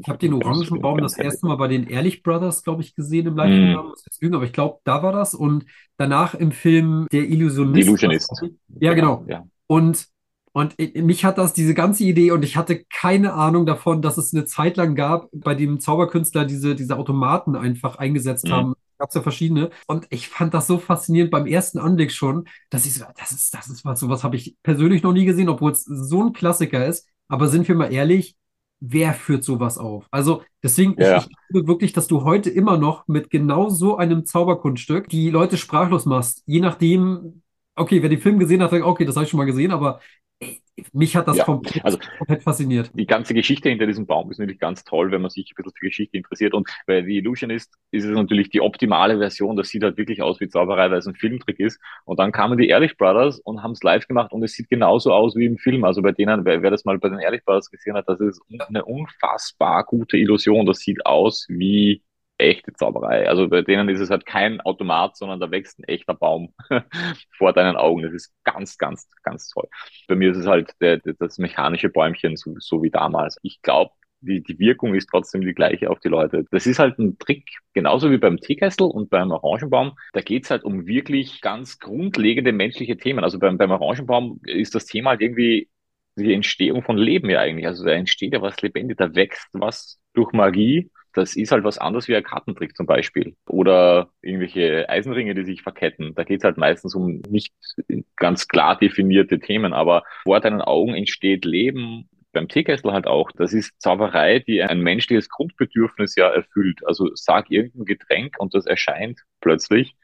Ich habe den Orangenbaum das erste Mal bei den Ehrlich Brothers, glaube ich, gesehen im Live-Programm. Mm. aber ich glaube, da war das. Und danach im Film Der Illusionist. Illusionist. Ja, genau. Ja. Und und mich hat das, diese ganze Idee, und ich hatte keine Ahnung davon, dass es eine Zeit lang gab, bei dem Zauberkünstler diese, diese Automaten einfach eingesetzt mhm. haben. Gab es ja verschiedene. Und ich fand das so faszinierend beim ersten Anblick schon, dass ich so, das ist, das ist was, sowas habe ich persönlich noch nie gesehen, obwohl es so ein Klassiker ist. Aber sind wir mal ehrlich, wer führt sowas auf? Also deswegen, ja. ich, ich glaube wirklich, dass du heute immer noch mit genau so einem Zauberkunststück die Leute sprachlos machst. Je nachdem, okay, wer den Film gesehen hat, sagt, okay, das habe ich schon mal gesehen, aber mich hat das ja, komplett, also, komplett, fasziniert. Die ganze Geschichte hinter diesem Baum ist natürlich ganz toll, wenn man sich ein bisschen für Geschichte interessiert. Und bei The Illusionist ist es natürlich die optimale Version. Das sieht halt wirklich aus wie Zauberei, weil es ein Filmtrick ist. Und dann kamen die Ehrlich Brothers und haben es live gemacht und es sieht genauso aus wie im Film. Also bei denen, wer, wer das mal bei den Ehrlich Brothers gesehen hat, das ist eine unfassbar gute Illusion. Das sieht aus wie echte Zauberei. Also bei denen ist es halt kein Automat, sondern da wächst ein echter Baum vor deinen Augen. Das ist ganz, ganz, ganz toll. Bei mir ist es halt der, der, das mechanische Bäumchen, so, so wie damals. Ich glaube, die, die Wirkung ist trotzdem die gleiche auf die Leute. Das ist halt ein Trick, genauso wie beim Teekessel und beim Orangenbaum. Da geht's halt um wirklich ganz grundlegende menschliche Themen. Also beim, beim Orangenbaum ist das Thema halt irgendwie die Entstehung von Leben ja eigentlich. Also da entsteht ja was lebendig, da wächst was durch Magie. Das ist halt was anderes wie ein Kartentrick zum Beispiel. Oder irgendwelche Eisenringe, die sich verketten. Da geht's halt meistens um nicht ganz klar definierte Themen, aber vor deinen Augen entsteht Leben, beim Teekessel halt auch. Das ist Zauberei, die ein menschliches Grundbedürfnis ja erfüllt. Also sag irgendein Getränk und das erscheint plötzlich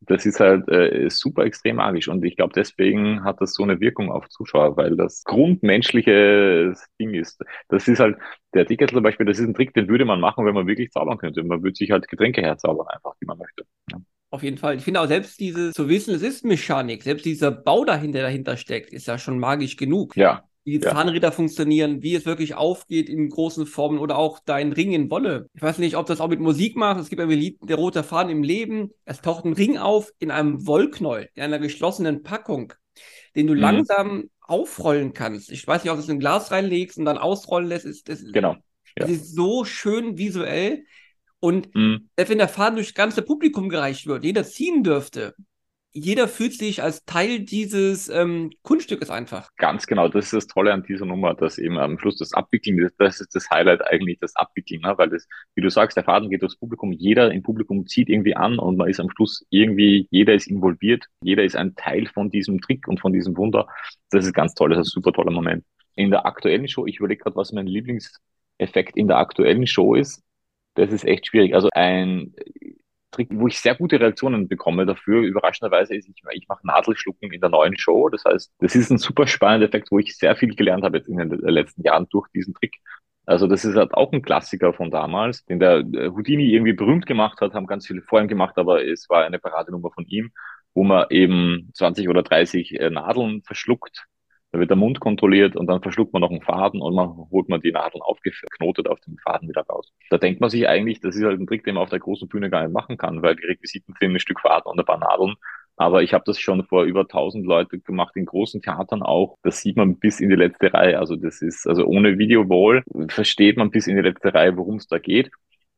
das ist halt äh, super extrem magisch und ich glaube, deswegen hat das so eine Wirkung auf Zuschauer, weil das grundmenschliche Ding ist. Das ist halt, der Ticket zum Beispiel, das ist ein Trick, den würde man machen, wenn man wirklich zaubern könnte. Man würde sich halt Getränke herzaubern, einfach, die man möchte. Ja. Auf jeden Fall. Ich finde auch selbst diese, zu wissen, es ist Mechanik, selbst dieser Bau dahinter, dahinter steckt, ist ja schon magisch genug. Ja, wie die ja. Zahnräder funktionieren, wie es wirklich aufgeht in großen Formen oder auch dein Ring in Wolle. Ich weiß nicht, ob das auch mit Musik macht. Es gibt ein Lied, der rote Faden im Leben. Es taucht ein Ring auf in einem Wollknäuel, in einer geschlossenen Packung, den du mhm. langsam aufrollen kannst. Ich weiß nicht, ob du es in ein Glas reinlegst und dann ausrollen lässt. Ist, das, genau. Ja. ist so schön visuell. Und mhm. wenn der Faden durch das ganze Publikum gereicht wird, jeder ziehen dürfte, jeder fühlt sich als Teil dieses ähm, Kunststückes einfach. Ganz genau, das ist das Tolle an dieser Nummer, dass eben am Schluss das Abwickeln, das ist das Highlight eigentlich, das Abwickeln, ne? weil das, wie du sagst, der Faden geht durchs Publikum, jeder im Publikum zieht irgendwie an und man ist am Schluss irgendwie, jeder ist involviert, jeder ist ein Teil von diesem Trick und von diesem Wunder. Das ist ganz toll, das ist ein super toller Moment. In der aktuellen Show, ich überlege gerade, was mein Lieblingseffekt in der aktuellen Show ist. Das ist echt schwierig. Also ein Trick, wo ich sehr gute Reaktionen bekomme dafür, überraschenderweise ist, ich, ich mache Nadelschlucken in der neuen Show. Das heißt, das ist ein super spannender Effekt, wo ich sehr viel gelernt habe jetzt in den letzten Jahren durch diesen Trick. Also das ist halt auch ein Klassiker von damals, den der Houdini irgendwie berühmt gemacht hat, haben ganz viele vor ihm gemacht, aber es war eine Paradenummer von ihm, wo man eben 20 oder 30 äh, Nadeln verschluckt da wird der Mund kontrolliert und dann verschluckt man noch einen Faden und man holt man die Nadeln aufgeknotet auf dem Faden wieder raus. Da denkt man sich eigentlich, das ist halt ein Trick, den man auf der großen Bühne gar nicht machen kann, weil die Requisiten sind ein Stück Faden und ein paar Nadeln. Aber ich habe das schon vor über 1000 Leute gemacht, in großen Theatern auch. Das sieht man bis in die letzte Reihe. Also das ist, also ohne Videowall versteht man bis in die letzte Reihe, worum es da geht.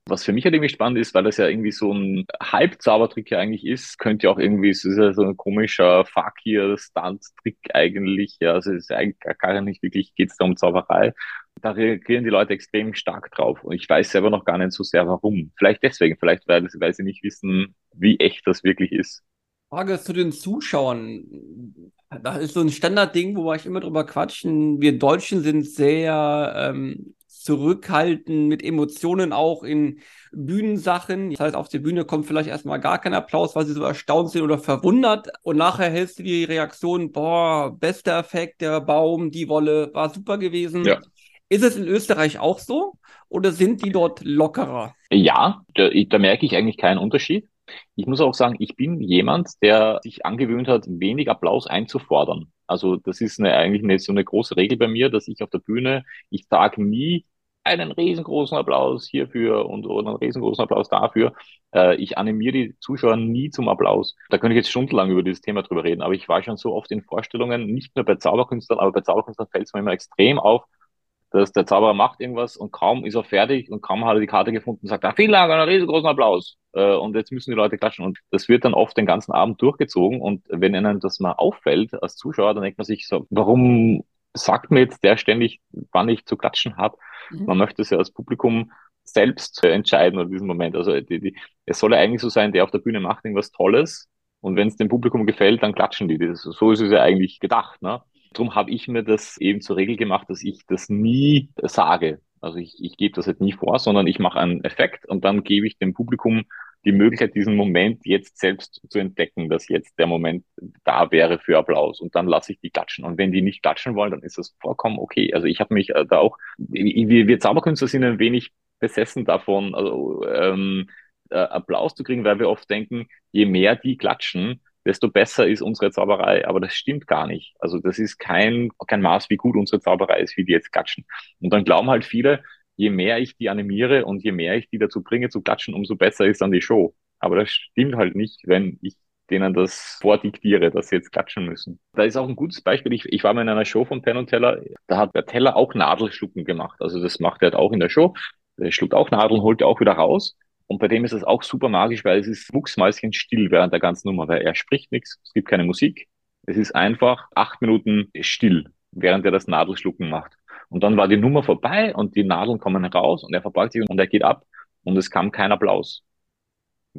Was für mich halt irgendwie spannend ist, weil das ja irgendwie so ein Halbzaubertrick ja eigentlich ist, könnte ja auch irgendwie, es ist ja so ein komischer Fakir-Stunt-Trick eigentlich, ja, also es ist eigentlich gar nicht wirklich, geht es da um Zauberei. Da reagieren die Leute extrem stark drauf und ich weiß selber noch gar nicht so sehr warum. Vielleicht deswegen, vielleicht weil, weil sie nicht wissen, wie echt das wirklich ist. Frage zu den Zuschauern. Das ist so ein Standardding, wo ich immer drüber quatschen. Wir Deutschen sind sehr ähm, zurückhalten mit Emotionen auch in Bühnensachen. Das heißt, auf die Bühne kommt vielleicht erstmal gar kein Applaus, weil sie so erstaunt sind oder verwundert. Und nachher hältst du die Reaktion, boah, bester Effekt, der Baum, die Wolle, war super gewesen. Ja. Ist es in Österreich auch so oder sind die dort lockerer? Ja, da, da merke ich eigentlich keinen Unterschied. Ich muss auch sagen, ich bin jemand, der sich angewöhnt hat, wenig Applaus einzufordern. Also das ist eine, eigentlich eine, so eine große Regel bei mir, dass ich auf der Bühne, ich sage nie, einen riesengroßen Applaus hierfür und oder einen riesengroßen Applaus dafür. Äh, ich animiere die Zuschauer nie zum Applaus. Da könnte ich jetzt stundenlang über dieses Thema drüber reden, aber ich war schon so oft in Vorstellungen, nicht nur bei Zauberkünstlern, aber bei Zauberkünstlern fällt es mir immer extrem auf, dass der Zauberer macht irgendwas und kaum ist er fertig und kaum hat er die Karte gefunden und sagt, ah, vielen Dank, einen riesengroßen Applaus. Äh, und jetzt müssen die Leute klatschen. Und das wird dann oft den ganzen Abend durchgezogen. Und wenn ihnen das mal auffällt als Zuschauer, dann denkt man sich so, warum sagt mir jetzt der ständig, wann ich zu klatschen habe? Mhm. Man möchte es ja als Publikum selbst entscheiden in diesem Moment. Also die, die, es soll ja eigentlich so sein, der auf der Bühne macht irgendwas Tolles und wenn es dem Publikum gefällt, dann klatschen die. Das, so ist es ja eigentlich gedacht. Ne? Darum habe ich mir das eben zur Regel gemacht, dass ich das nie sage. Also ich, ich gebe das halt nie vor, sondern ich mache einen Effekt und dann gebe ich dem Publikum die Möglichkeit, diesen Moment jetzt selbst zu entdecken, dass jetzt der Moment da wäre für Applaus. Und dann lasse ich die klatschen. Und wenn die nicht klatschen wollen, dann ist das vollkommen okay. Also ich habe mich äh, da auch, wir, wir Zauberkünstler sind ein wenig besessen davon, also ähm, äh, Applaus zu kriegen, weil wir oft denken, je mehr die klatschen, desto besser ist unsere Zauberei. Aber das stimmt gar nicht. Also das ist kein, kein Maß, wie gut unsere Zauberei ist, wie die jetzt klatschen. Und dann glauben halt viele, je mehr ich die animiere und je mehr ich die dazu bringe zu klatschen, umso besser ist dann die Show. Aber das stimmt halt nicht, wenn ich denen das vordiktiere, dass sie jetzt klatschen müssen. Da ist auch ein gutes Beispiel. Ich, ich war mal in einer Show von Penn und Teller, da hat der Teller auch Nadelschlucken gemacht. Also das macht er halt auch in der Show. Der schluckt auch Nadeln, holt er auch wieder raus. Und bei dem ist es auch super magisch, weil es ist wuchsmäuschen still während der ganzen Nummer, weil er spricht nichts, es gibt keine Musik. Es ist einfach acht Minuten still, während er das Nadelschlucken macht. Und dann war die Nummer vorbei und die Nadeln kommen raus und er verbeugt sich und er geht ab und es kam kein Applaus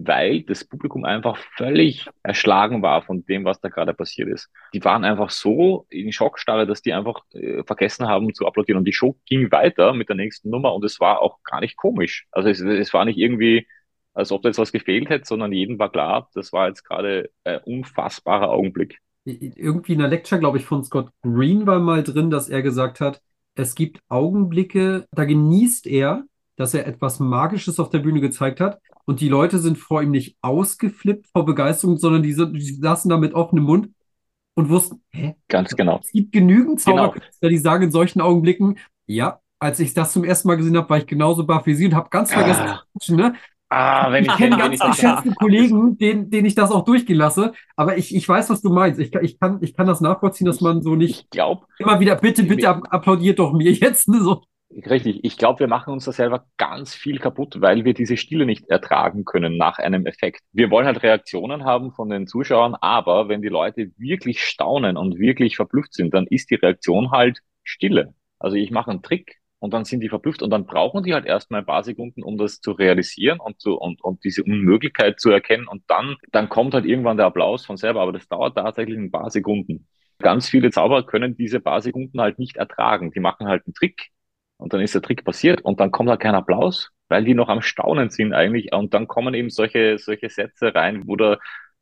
weil das Publikum einfach völlig erschlagen war von dem, was da gerade passiert ist. Die waren einfach so in Schockstarre, dass die einfach äh, vergessen haben zu applaudieren. Und die Show ging weiter mit der nächsten Nummer und es war auch gar nicht komisch. Also es, es war nicht irgendwie, als ob da jetzt was gefehlt hätte, sondern jedem war klar, das war jetzt gerade ein unfassbarer Augenblick. Irgendwie in der Lecture, glaube ich, von Scott Green war mal drin, dass er gesagt hat, es gibt Augenblicke, da genießt er, dass er etwas Magisches auf der Bühne gezeigt hat und die Leute sind vor ihm nicht ausgeflippt vor Begeisterung, sondern die, die saßen da mit offenem Mund und wussten, hä? Ganz genau. Es gibt genügend Zauberkünstler, genau. die sagen in solchen Augenblicken, ja, als ich das zum ersten Mal gesehen habe, war ich genauso baff wie Sie und habe ganz vergessen ah. ne? Ah, wenn ich, ich kenne ganz geschätzte Kollegen, denen, denen ich das auch durchgehen lasse. Aber ich, ich weiß, was du meinst. Ich, ich, kann, ich kann das nachvollziehen, dass man so nicht ich glaub, immer wieder, bitte, bitte applaudiert doch mir jetzt. Ne, so. Richtig. Ich glaube, wir machen uns da selber ganz viel kaputt, weil wir diese Stille nicht ertragen können nach einem Effekt. Wir wollen halt Reaktionen haben von den Zuschauern, aber wenn die Leute wirklich staunen und wirklich verblüfft sind, dann ist die Reaktion halt Stille. Also ich mache einen Trick und dann sind die verblüfft und dann brauchen die halt erstmal ein paar Sekunden, um das zu realisieren und zu, und, und diese Unmöglichkeit zu erkennen und dann, dann kommt halt irgendwann der Applaus von selber, aber das dauert tatsächlich ein paar Sekunden. Ganz viele Zauberer können diese paar Sekunden halt nicht ertragen. Die machen halt einen Trick, und dann ist der Trick passiert und dann kommt halt kein Applaus, weil die noch am Staunen sind eigentlich. Und dann kommen eben solche, solche Sätze rein, wo der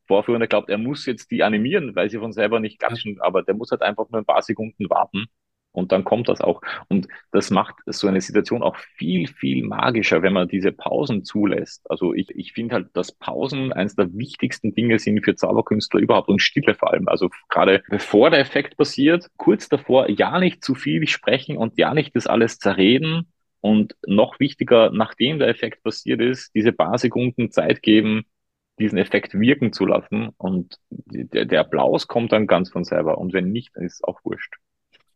Vorführende glaubt, er muss jetzt die animieren, weil sie von selber nicht klatschen, aber der muss halt einfach nur ein paar Sekunden warten und dann kommt das auch. Und das macht so eine Situation auch viel, viel magischer, wenn man diese Pausen zulässt. Also ich, ich finde halt, dass Pausen eines der wichtigsten Dinge sind für Zauberkünstler überhaupt und Stille vor allem. Also gerade bevor der Effekt passiert, kurz davor ja nicht zu viel sprechen und ja nicht das alles zerreden. Und noch wichtiger, nachdem der Effekt passiert ist, diese paar Sekunden Zeit geben, diesen Effekt wirken zu lassen. Und der, der Applaus kommt dann ganz von selber. Und wenn nicht, dann ist es auch wurscht.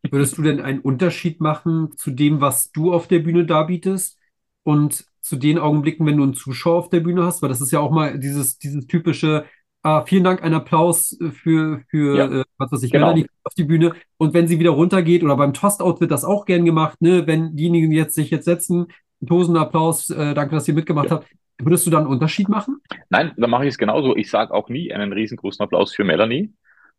Würdest du denn einen Unterschied machen zu dem, was du auf der Bühne darbietest und zu den Augenblicken, wenn du einen Zuschauer auf der Bühne hast? Weil das ist ja auch mal dieses, dieses typische, ah, vielen Dank, ein Applaus für, für ja, äh, was weiß ich, genau. Melanie auf die Bühne. Und wenn sie wieder runtergeht oder beim Toast-Out wird das auch gern gemacht, ne? Wenn diejenigen jetzt sich jetzt setzen, einen Applaus, äh, danke, dass ihr mitgemacht ja. habt. Würdest du da einen Unterschied machen? Nein, dann mache ich es genauso. Ich sage auch nie einen riesengroßen Applaus für Melanie,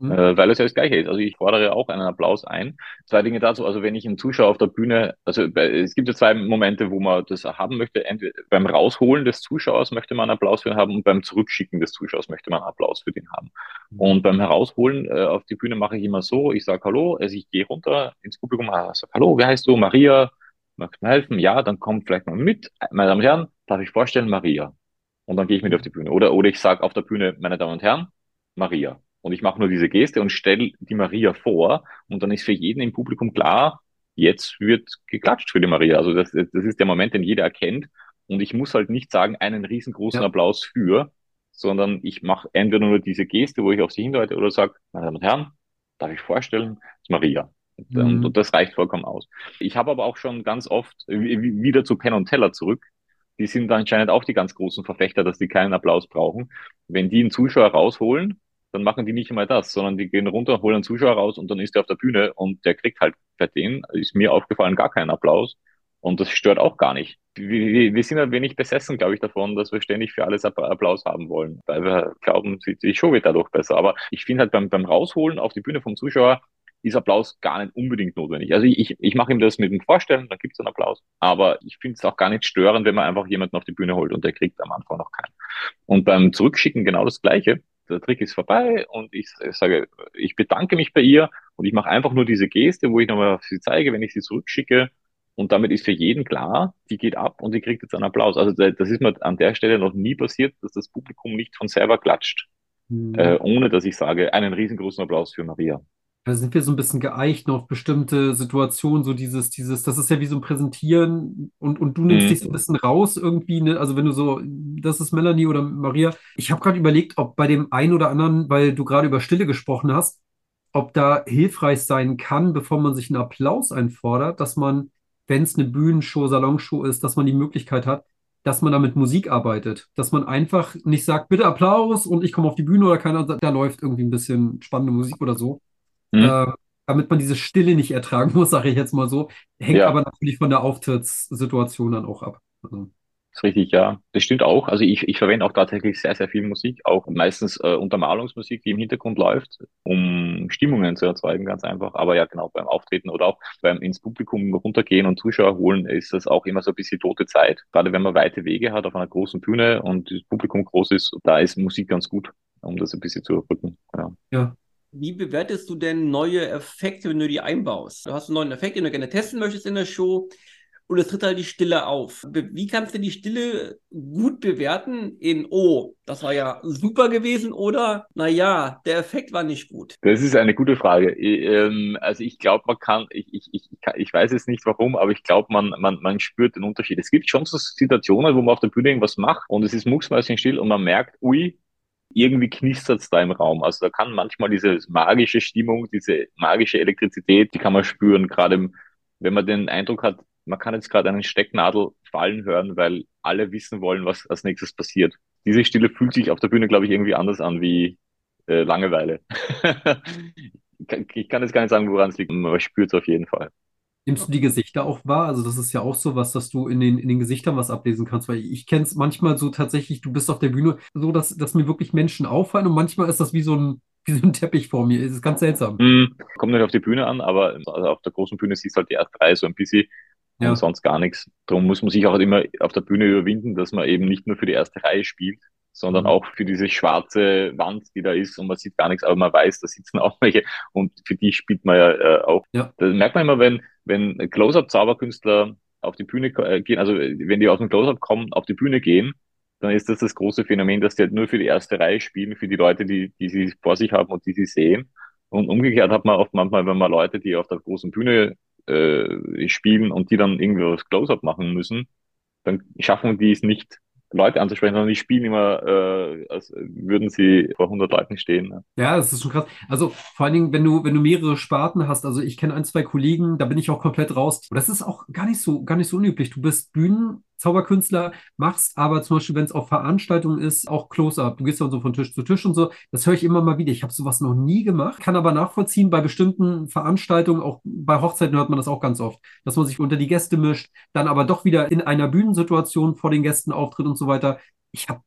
Mhm. Äh, weil es ja das Gleiche ist. Also ich fordere auch einen Applaus ein. Zwei Dinge dazu. Also wenn ich einen Zuschauer auf der Bühne, also es gibt ja zwei Momente, wo man das haben möchte. Entweder beim Rausholen des Zuschauers möchte man einen Applaus für ihn haben und beim Zurückschicken des Zuschauers möchte man einen Applaus für den haben. Mhm. Und beim Herausholen äh, auf die Bühne mache ich immer so, ich sage Hallo, also ich gehe runter ins Publikum, ah, sage Hallo, wie heißt du? Maria, magst du mir helfen? Ja, dann kommt vielleicht mal mit. Meine Damen und Herren, darf ich vorstellen, Maria. Und dann gehe ich mit auf die Bühne. Oder, oder ich sage auf der Bühne, meine Damen und Herren, Maria. Und ich mache nur diese Geste und stelle die Maria vor. Und dann ist für jeden im Publikum klar, jetzt wird geklatscht für die Maria. Also das, das ist der Moment, den jeder erkennt. Und ich muss halt nicht sagen, einen riesengroßen ja. Applaus für, sondern ich mache entweder nur diese Geste, wo ich auf sie hindeute, oder sage, meine Damen und Herren, darf ich vorstellen, das ist Maria. Mhm. Und das reicht vollkommen aus. Ich habe aber auch schon ganz oft wieder zu Penn und Teller zurück. Die sind anscheinend auch die ganz großen Verfechter, dass die keinen Applaus brauchen. Wenn die einen Zuschauer rausholen, dann machen die nicht einmal das, sondern die gehen runter, holen einen Zuschauer raus und dann ist der auf der Bühne und der kriegt halt bei denen, ist mir aufgefallen, gar keinen Applaus. Und das stört auch gar nicht. Wir, wir sind ein wenig besessen, glaube ich, davon, dass wir ständig für alles Applaus haben wollen, weil wir glauben, die Show wird dadurch besser. Aber ich finde halt beim, beim Rausholen auf die Bühne vom Zuschauer ist Applaus gar nicht unbedingt notwendig. Also ich, ich mache ihm das mit dem Vorstellen, dann gibt es einen Applaus. Aber ich finde es auch gar nicht störend, wenn man einfach jemanden auf die Bühne holt und der kriegt am Anfang noch keinen. Und beim Zurückschicken genau das Gleiche der Trick ist vorbei und ich, sage, ich bedanke mich bei ihr und ich mache einfach nur diese Geste, wo ich nochmal sie zeige, wenn ich sie zurückschicke. Und damit ist für jeden klar, die geht ab und die kriegt jetzt einen Applaus. Also das ist mir an der Stelle noch nie passiert, dass das Publikum nicht von selber klatscht, mhm. äh, ohne dass ich sage, einen riesengroßen Applaus für Maria. Da sind wir so ein bisschen geeicht auf bestimmte Situationen, so dieses, dieses, das ist ja wie so ein Präsentieren und, und du nimmst Mhm. dich so ein bisschen raus irgendwie, ne? Also wenn du so, das ist Melanie oder Maria. Ich habe gerade überlegt, ob bei dem einen oder anderen, weil du gerade über Stille gesprochen hast, ob da hilfreich sein kann, bevor man sich einen Applaus einfordert, dass man, wenn es eine Bühnenshow, Salonshow ist, dass man die Möglichkeit hat, dass man da mit Musik arbeitet. Dass man einfach nicht sagt, bitte Applaus und ich komme auf die Bühne oder keiner, da läuft irgendwie ein bisschen spannende Musik oder so. Mhm. Äh, damit man diese Stille nicht ertragen muss, sage ich jetzt mal so. Hängt Ja. aber natürlich von der Auftrittssituation dann auch ab. Also, ist richtig, ja. Das stimmt auch. Also ich, ich verwende auch tatsächlich sehr, sehr viel Musik, auch meistens äh, Untermalungsmusik, die im Hintergrund läuft, um Stimmungen zu erzeugen, ganz einfach. Aber ja, genau, beim Auftreten oder auch beim ins Publikum runtergehen und Zuschauer holen, ist das auch immer so ein bisschen tote Zeit. Gerade wenn man weite Wege hat auf einer großen Bühne und das Publikum groß ist, da ist Musik ganz gut, um das ein bisschen zu überbrücken. Ja. ja. Wie bewertest du denn neue Effekte, wenn du die einbaust? Du hast einen neuen Effekt, den du gerne testen möchtest in der Show und es tritt halt die Stille auf. Wie kannst du die Stille gut bewerten in, oh, das war ja super gewesen oder, naja, der Effekt war nicht gut? Das ist eine gute Frage. Ähm, also ich glaube, man kann, ich, ich, ich, ich weiß jetzt nicht warum, aber ich glaube, man, man, man spürt den Unterschied. Es gibt schon so Situationen, wo man auf der Bühne irgendwas macht und es ist mucksmäuschenstill und man merkt, ui, irgendwie knistert's da im Raum. Also da kann manchmal diese magische Stimmung, diese magische Elektrizität, die kann man spüren, gerade wenn man den Eindruck hat, man kann jetzt gerade einen Stecknadel fallen hören, weil alle wissen wollen, was als nächstes passiert. Diese Stille fühlt sich auf der Bühne, glaube ich, irgendwie anders an wie äh, Langeweile. ich, kann, jetzt gar nicht sagen, woran es liegt. Man spürt es auf jeden Fall. Nimmst du die Gesichter auch wahr? Also das ist ja auch so was, dass du in den, in den Gesichtern was ablesen kannst, weil ich kenne es manchmal so tatsächlich, du bist auf der Bühne so, dass, dass mir wirklich Menschen auffallen und manchmal ist das wie so ein, wie so ein Teppich vor mir. Es ist ganz seltsam. Hm, kommt nicht auf die Bühne an, aber also auf der großen Bühne siehst du halt die erste Reihe so ein bisschen Ja. und sonst gar nichts. Darum muss man sich auch immer auf der Bühne überwinden, dass man eben nicht nur für die erste Reihe spielt, sondern Mhm. auch für diese schwarze Wand, die da ist und man sieht gar nichts, aber man weiß, da sitzen auch welche und für die spielt man ja äh, auch. Ja. Das merkt man immer, wenn, wenn Close-Up-Zauberkünstler auf die Bühne äh, gehen, also wenn die aus dem Close-Up kommen, auf die Bühne gehen, dann ist das das große Phänomen, dass die halt nur für die erste Reihe spielen, für die Leute, die, die sie vor sich haben und die sie sehen. Und umgekehrt hat man oft manchmal, wenn man Leute, die auf der großen Bühne äh, spielen und die dann irgendwie was Close-Up machen müssen, dann schaffen die es nicht, Leute anzusprechen, sondern die spielen immer, äh, als würden sie vor 100 Leuten stehen. Ne? Ja, das ist schon krass. Also vor allen Dingen, wenn du, wenn du mehrere Sparten hast, also ich kenne ein, zwei Kollegen, da bin ich auch komplett raus. Und das ist auch gar nicht so, gar nicht so unüblich. Du bist Bühnenzauberkünstler, machst aber zum Beispiel, wenn es auf Veranstaltungen ist, auch Close-Up. Du gehst dann so von Tisch zu Tisch und so. Das höre ich immer mal wieder. Ich habe sowas noch nie gemacht, kann aber nachvollziehen, bei bestimmten Veranstaltungen, auch bei Hochzeiten hört man das auch ganz oft, dass man sich unter die Gäste mischt, dann aber doch wieder in einer Bühnensituation vor den Gästen auftritt und so weiter. Ich habe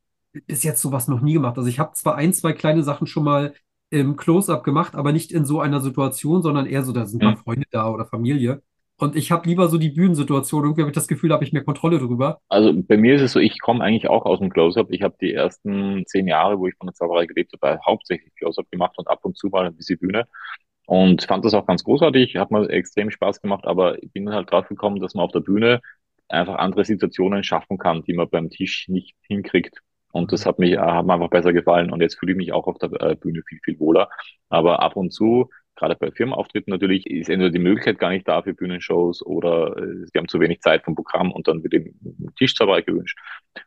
bis jetzt sowas noch nie gemacht. Also ich habe zwar ein, zwei kleine Sachen schon mal im Close-up gemacht, aber nicht in so einer Situation, sondern eher so, da sind paar Mhm. Freunde da oder Familie. Und ich habe lieber so die Bühnensituation. Irgendwie habe ich das Gefühl, habe ich mehr Kontrolle drüber. Also bei mir ist es so, ich komme eigentlich auch aus dem Close-Up. Ich habe die ersten zehn Jahre, wo ich von der Zauberei gelebt habe, hauptsächlich Close-Up gemacht und ab und zu mal ein bisschen Bühne. Und fand das auch ganz großartig, hat mir extrem Spaß gemacht, aber ich bin halt drauf gekommen, dass man auf der Bühne einfach andere Situationen schaffen kann, die man beim Tisch nicht hinkriegt. Und das hat mich, äh, hat mir einfach besser gefallen. Und jetzt fühle ich mich auch auf der äh, Bühne viel, viel wohler. Aber ab und zu, gerade bei Firmenauftritten natürlich, ist entweder die Möglichkeit gar nicht da für Bühnenshows oder äh, sie haben zu wenig Zeit vom Programm und dann wird eben Tischzauberei gewünscht.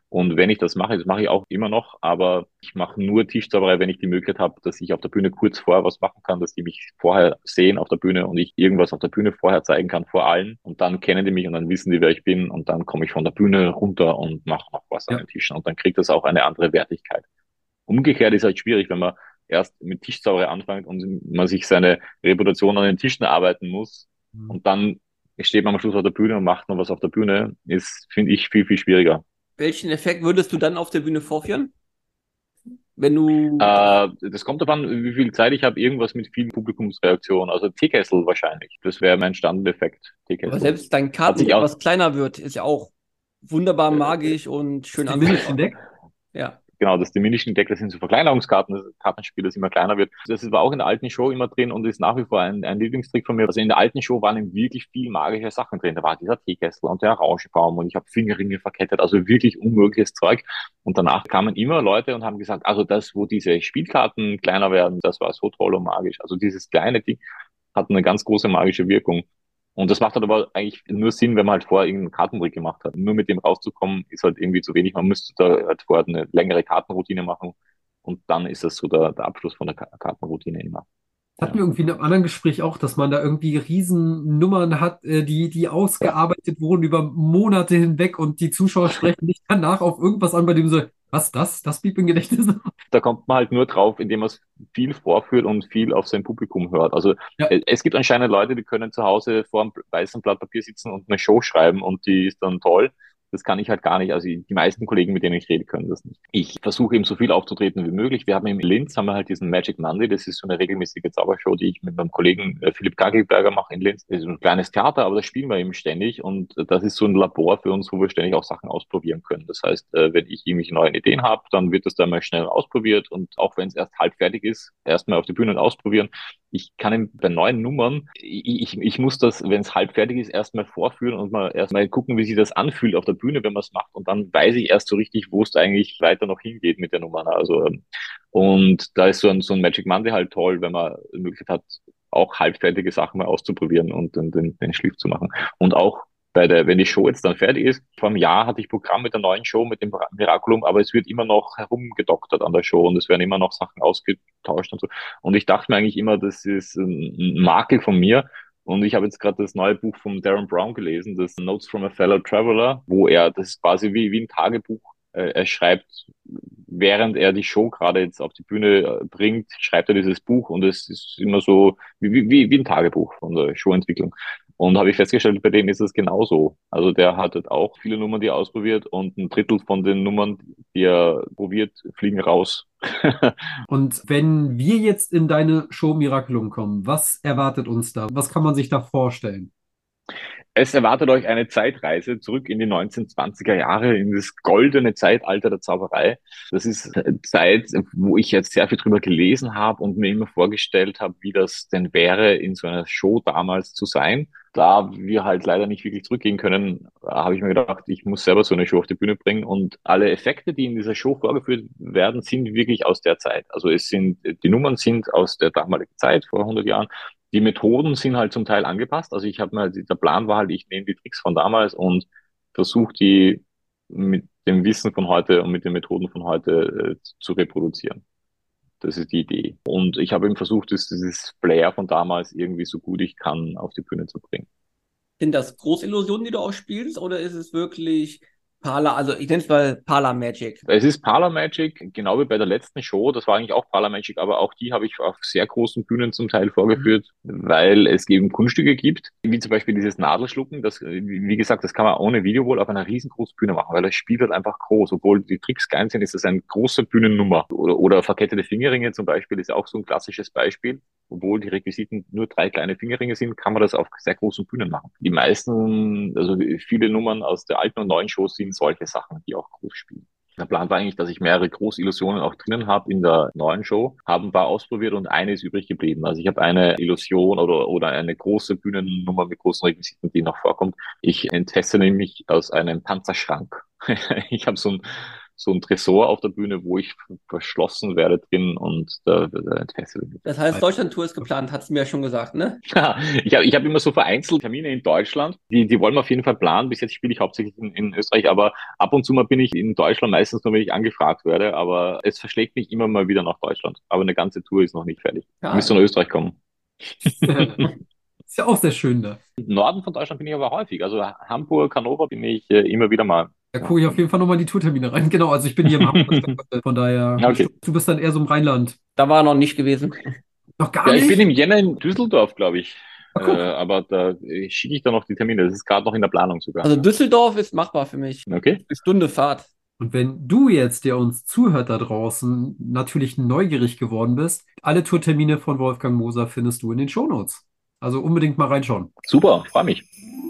Und wenn ich das mache, das mache ich auch immer noch, aber ich mache nur Tischzauberei, wenn ich die Möglichkeit habe, dass ich auf der Bühne kurz vorher was machen kann, dass die mich vorher sehen auf der Bühne und ich irgendwas auf der Bühne vorher zeigen kann vor allen. Und dann kennen die mich und dann wissen die, wer ich bin und dann komme ich von der Bühne runter und mache noch was Ja. an den Tischen und dann kriegt das auch eine andere Wertigkeit. Umgekehrt ist halt schwierig, wenn man erst mit Tischzauberei anfängt und man sich seine Reputation an den Tischen arbeiten muss Mhm. und dann steht man am Schluss auf der Bühne und macht noch was auf der Bühne, ist, finde ich, viel, viel schwieriger. Welchen Effekt würdest du dann auf der Bühne vorführen? Wenn du. Äh, das kommt davon, wie viel Zeit ich habe, irgendwas mit vielen Publikumsreaktionen. Also Teekessel wahrscheinlich. Das wäre mein Standardeffekt. aber selbst dein Karten etwas kleiner wird, ist ja auch wunderbar magisch und schön weg? Ja. Genau, das Diminishing Deck, das sind so Verkleinerungskarten, das Kartenspiel, das immer kleiner wird. Das war auch in der alten Show immer drin und ist nach wie vor ein, ein Lieblingstrick von mir. Also in der alten Show waren wirklich viel magische Sachen drin. Da war dieser Teekessel und der Rauschebaum und ich habe Fingerringe verkettet, also wirklich unmögliches Zeug. Und danach kamen immer Leute und haben gesagt, also das, wo diese Spielkarten kleiner werden, das war so toll und magisch. Also dieses kleine Ding hat eine ganz große magische Wirkung. Und das macht halt aber eigentlich nur Sinn, wenn man halt vorher irgendeinen Kartentrick gemacht hat. Nur mit dem rauszukommen, ist halt irgendwie zu wenig. Man müsste da halt vorher eine längere Kartenroutine machen. Und dann ist das so der, der Abschluss von der Kartenroutine immer. Hatten wir irgendwie in einem anderen Gespräch auch, dass man da irgendwie Riesennummern hat, äh, die, die ausgearbeitet wurden über Monate hinweg und die Zuschauer sprechen nicht danach auf irgendwas an, bei dem so, was, das? Das blieb im Gedächtnis? Da kommt man halt nur drauf, indem man es viel vorführt und viel auf sein Publikum hört. Also ja. Äh, es gibt anscheinend Leute, die können zu Hause vor einem weißen Blatt Papier sitzen und eine Show schreiben und die ist dann toll. Das kann ich halt gar nicht. Also die meisten Kollegen, mit denen ich rede, können das nicht. Ich versuche eben so viel aufzutreten wie möglich. Wir haben in Linz haben wir halt diesen Magic Monday. Das ist so eine regelmäßige Zaubershow, die ich mit meinem Kollegen äh, Philipp Gagelberger mache in Linz. Das ist ein kleines Theater, aber das spielen wir eben ständig. Und das ist so ein Labor für uns, wo wir ständig auch Sachen ausprobieren können. Das heißt, äh, wenn ich irgendwelche neuen Ideen habe, dann wird das da mal schnell ausprobiert. Und auch wenn es erst halb fertig ist, erstmal auf die Bühne ausprobieren ich kann bei neuen Nummern, ich, ich, ich muss das, wenn es halb fertig ist, erstmal vorführen und mal erstmal gucken, wie sich das anfühlt auf der Bühne, wenn man es macht. Und dann weiß ich erst so richtig, wo es eigentlich weiter noch hingeht mit der Nummer. Also, ähm, und da ist so ein, so ein Magic Monday halt toll, wenn man die Möglichkeit hat, auch halbfertige Sachen mal auszuprobieren und den, den, den Schliff zu machen. Und auch bei der, wenn die Show jetzt dann fertig ist, vor einem Jahr hatte ich Programm mit der neuen Show, mit dem Miraculum, aber es wird immer noch herumgedoktert an der Show und es werden immer noch Sachen ausgetauscht und so. Und ich dachte mir eigentlich immer, das ist ein Makel von mir. Und ich habe jetzt gerade das neue Buch von Darren Brown gelesen, das Notes from a Fellow Traveler, wo er, das quasi wie, wie ein Tagebuch, äh, er schreibt, während er die Show gerade jetzt auf die Bühne äh, bringt, schreibt er dieses Buch und es ist immer so wie, wie, wie ein Tagebuch von der Showentwicklung. Und habe ich festgestellt, bei dem ist es genauso. Also der hat halt auch viele Nummern, die er ausprobiert und ein Drittel von den Nummern, die er probiert, fliegen raus. und wenn wir jetzt in deine Show Miraculum kommen, was erwartet uns da? Was kann man sich da vorstellen? Es erwartet euch eine Zeitreise zurück in die 1920er Jahre, in das goldene Zeitalter der Zauberei. Das ist Zeit, wo ich jetzt sehr viel drüber gelesen habe und mir immer vorgestellt habe, wie das denn wäre, in so einer Show damals zu sein. Da wir halt leider nicht wirklich zurückgehen können, habe ich mir gedacht, ich muss selber so eine Show auf die Bühne bringen. Und alle Effekte, die in dieser Show vorgeführt werden, sind wirklich aus der Zeit. Also es sind, die Nummern sind aus der damaligen Zeit, vor 100 Jahren. Die Methoden sind halt zum Teil angepasst. Also ich habe mir, der Plan war halt, ich nehme die Tricks von damals und versuche die mit dem Wissen von heute und mit den Methoden von heute äh, zu reproduzieren. Das ist die Idee. Und ich habe eben versucht, dieses Flair von damals irgendwie so gut ich kann auf die Bühne zu bringen. Sind das Großillusionen, die du auch spielst, oder ist es wirklich Parla, also ich nenne es mal Parla Magic. Es ist Parla Magic, genau wie bei der letzten Show. Das war eigentlich auch Parla Magic, aber auch die habe ich auf sehr großen Bühnen zum Teil vorgeführt, weil es eben Kunststücke gibt, wie zum Beispiel dieses Nadelschlucken. Das, wie gesagt, das kann man ohne Video wohl auf einer riesengroßen Bühne machen, weil das Spiel wird einfach groß. Obwohl die Tricks klein sind, ist das eine große Bühnennummer. Oder, oder verkettete Fingerringe zum Beispiel ist auch so ein klassisches Beispiel obwohl die Requisiten nur drei kleine Fingerringe sind, kann man das auf sehr großen Bühnen machen. Die meisten, also viele Nummern aus der alten und neuen Shows sind solche Sachen, die auch groß spielen. Der Plan war eigentlich, dass ich mehrere Großillusionen auch drinnen habe in der neuen Show, haben ein paar ausprobiert und eine ist übrig geblieben. Also ich habe eine Illusion oder, oder eine große Bühnennummer mit großen Requisiten, die noch vorkommt. Ich entfesse nämlich aus einem Panzerschrank. ich habe so ein so ein Tresor auf der Bühne, wo ich verschlossen werde drin und da, da entfesselt mich. Das heißt, Deutschland-Tour ist geplant, hat es mir ja schon gesagt, ne? ich habe ich hab immer so vereinzelt Termine in Deutschland, die, die wollen wir auf jeden Fall planen. Bis jetzt spiele ich hauptsächlich in, in Österreich, aber ab und zu mal bin ich in Deutschland, meistens nur, wenn ich angefragt werde, aber es verschlägt mich immer mal wieder nach Deutschland. Aber eine ganze Tour ist noch nicht fertig. Ja. Ich müsste nach Österreich kommen. Ist ja auch sehr schön da. Im Norden von Deutschland bin ich aber häufig. Also Hamburg, Hannover bin ich äh, immer wieder mal. Da gucke ich auf jeden Fall nochmal in die Tourtermine rein. Genau, also ich bin hier im Hamburg, von daher, okay. du bist dann eher so im Rheinland. Da war er noch nicht gewesen. Noch gar ja, nicht? Ich bin im Jänner in Düsseldorf, glaube ich. Ach, äh, aber da schicke ich dann noch die Termine. Das ist gerade noch in der Planung sogar. Also Düsseldorf ist machbar für mich. Okay. Eine Stunde Fahrt. Und wenn du jetzt, der uns zuhört da draußen, natürlich neugierig geworden bist, alle Tourtermine von Wolfgang Moser findest du in den Shownotes. Also unbedingt mal reinschauen. Super, freue mich.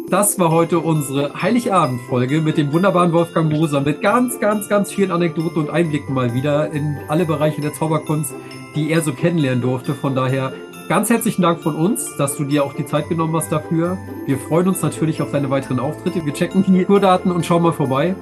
Das war heute unsere Heiligabend-Folge mit dem wunderbaren Wolfgang Moser mit ganz, ganz, ganz vielen Anekdoten und Einblicken mal wieder in alle Bereiche der Zauberkunst, die er so kennenlernen durfte. Von daher ganz herzlichen Dank von uns, dass du dir auch die Zeit genommen hast dafür. Wir freuen uns natürlich auf deine weiteren Auftritte. Wir checken die Tourdaten und schauen mal vorbei.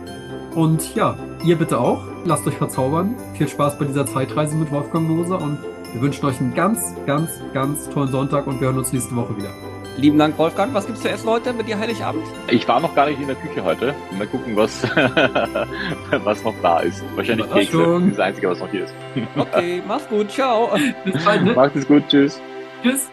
Und ja, ihr bitte auch. Lasst euch verzaubern. Viel Spaß bei dieser Zeitreise mit Wolfgang Moser und wir wünschen euch einen ganz, ganz, ganz tollen Sonntag und wir hören uns nächste Woche wieder. Lieben Dank, Wolfgang. Was gibt's zu essen heute mit dir Heiligabend? Ich war noch gar nicht in der Küche heute. Mal gucken, was, was noch da ist. Wahrscheinlich Kekse. Das ist das Einzige, was noch hier ist. Okay, mach's gut. Ciao. Bis bald. Ne? Macht es gut. Tschüss. Tschüss.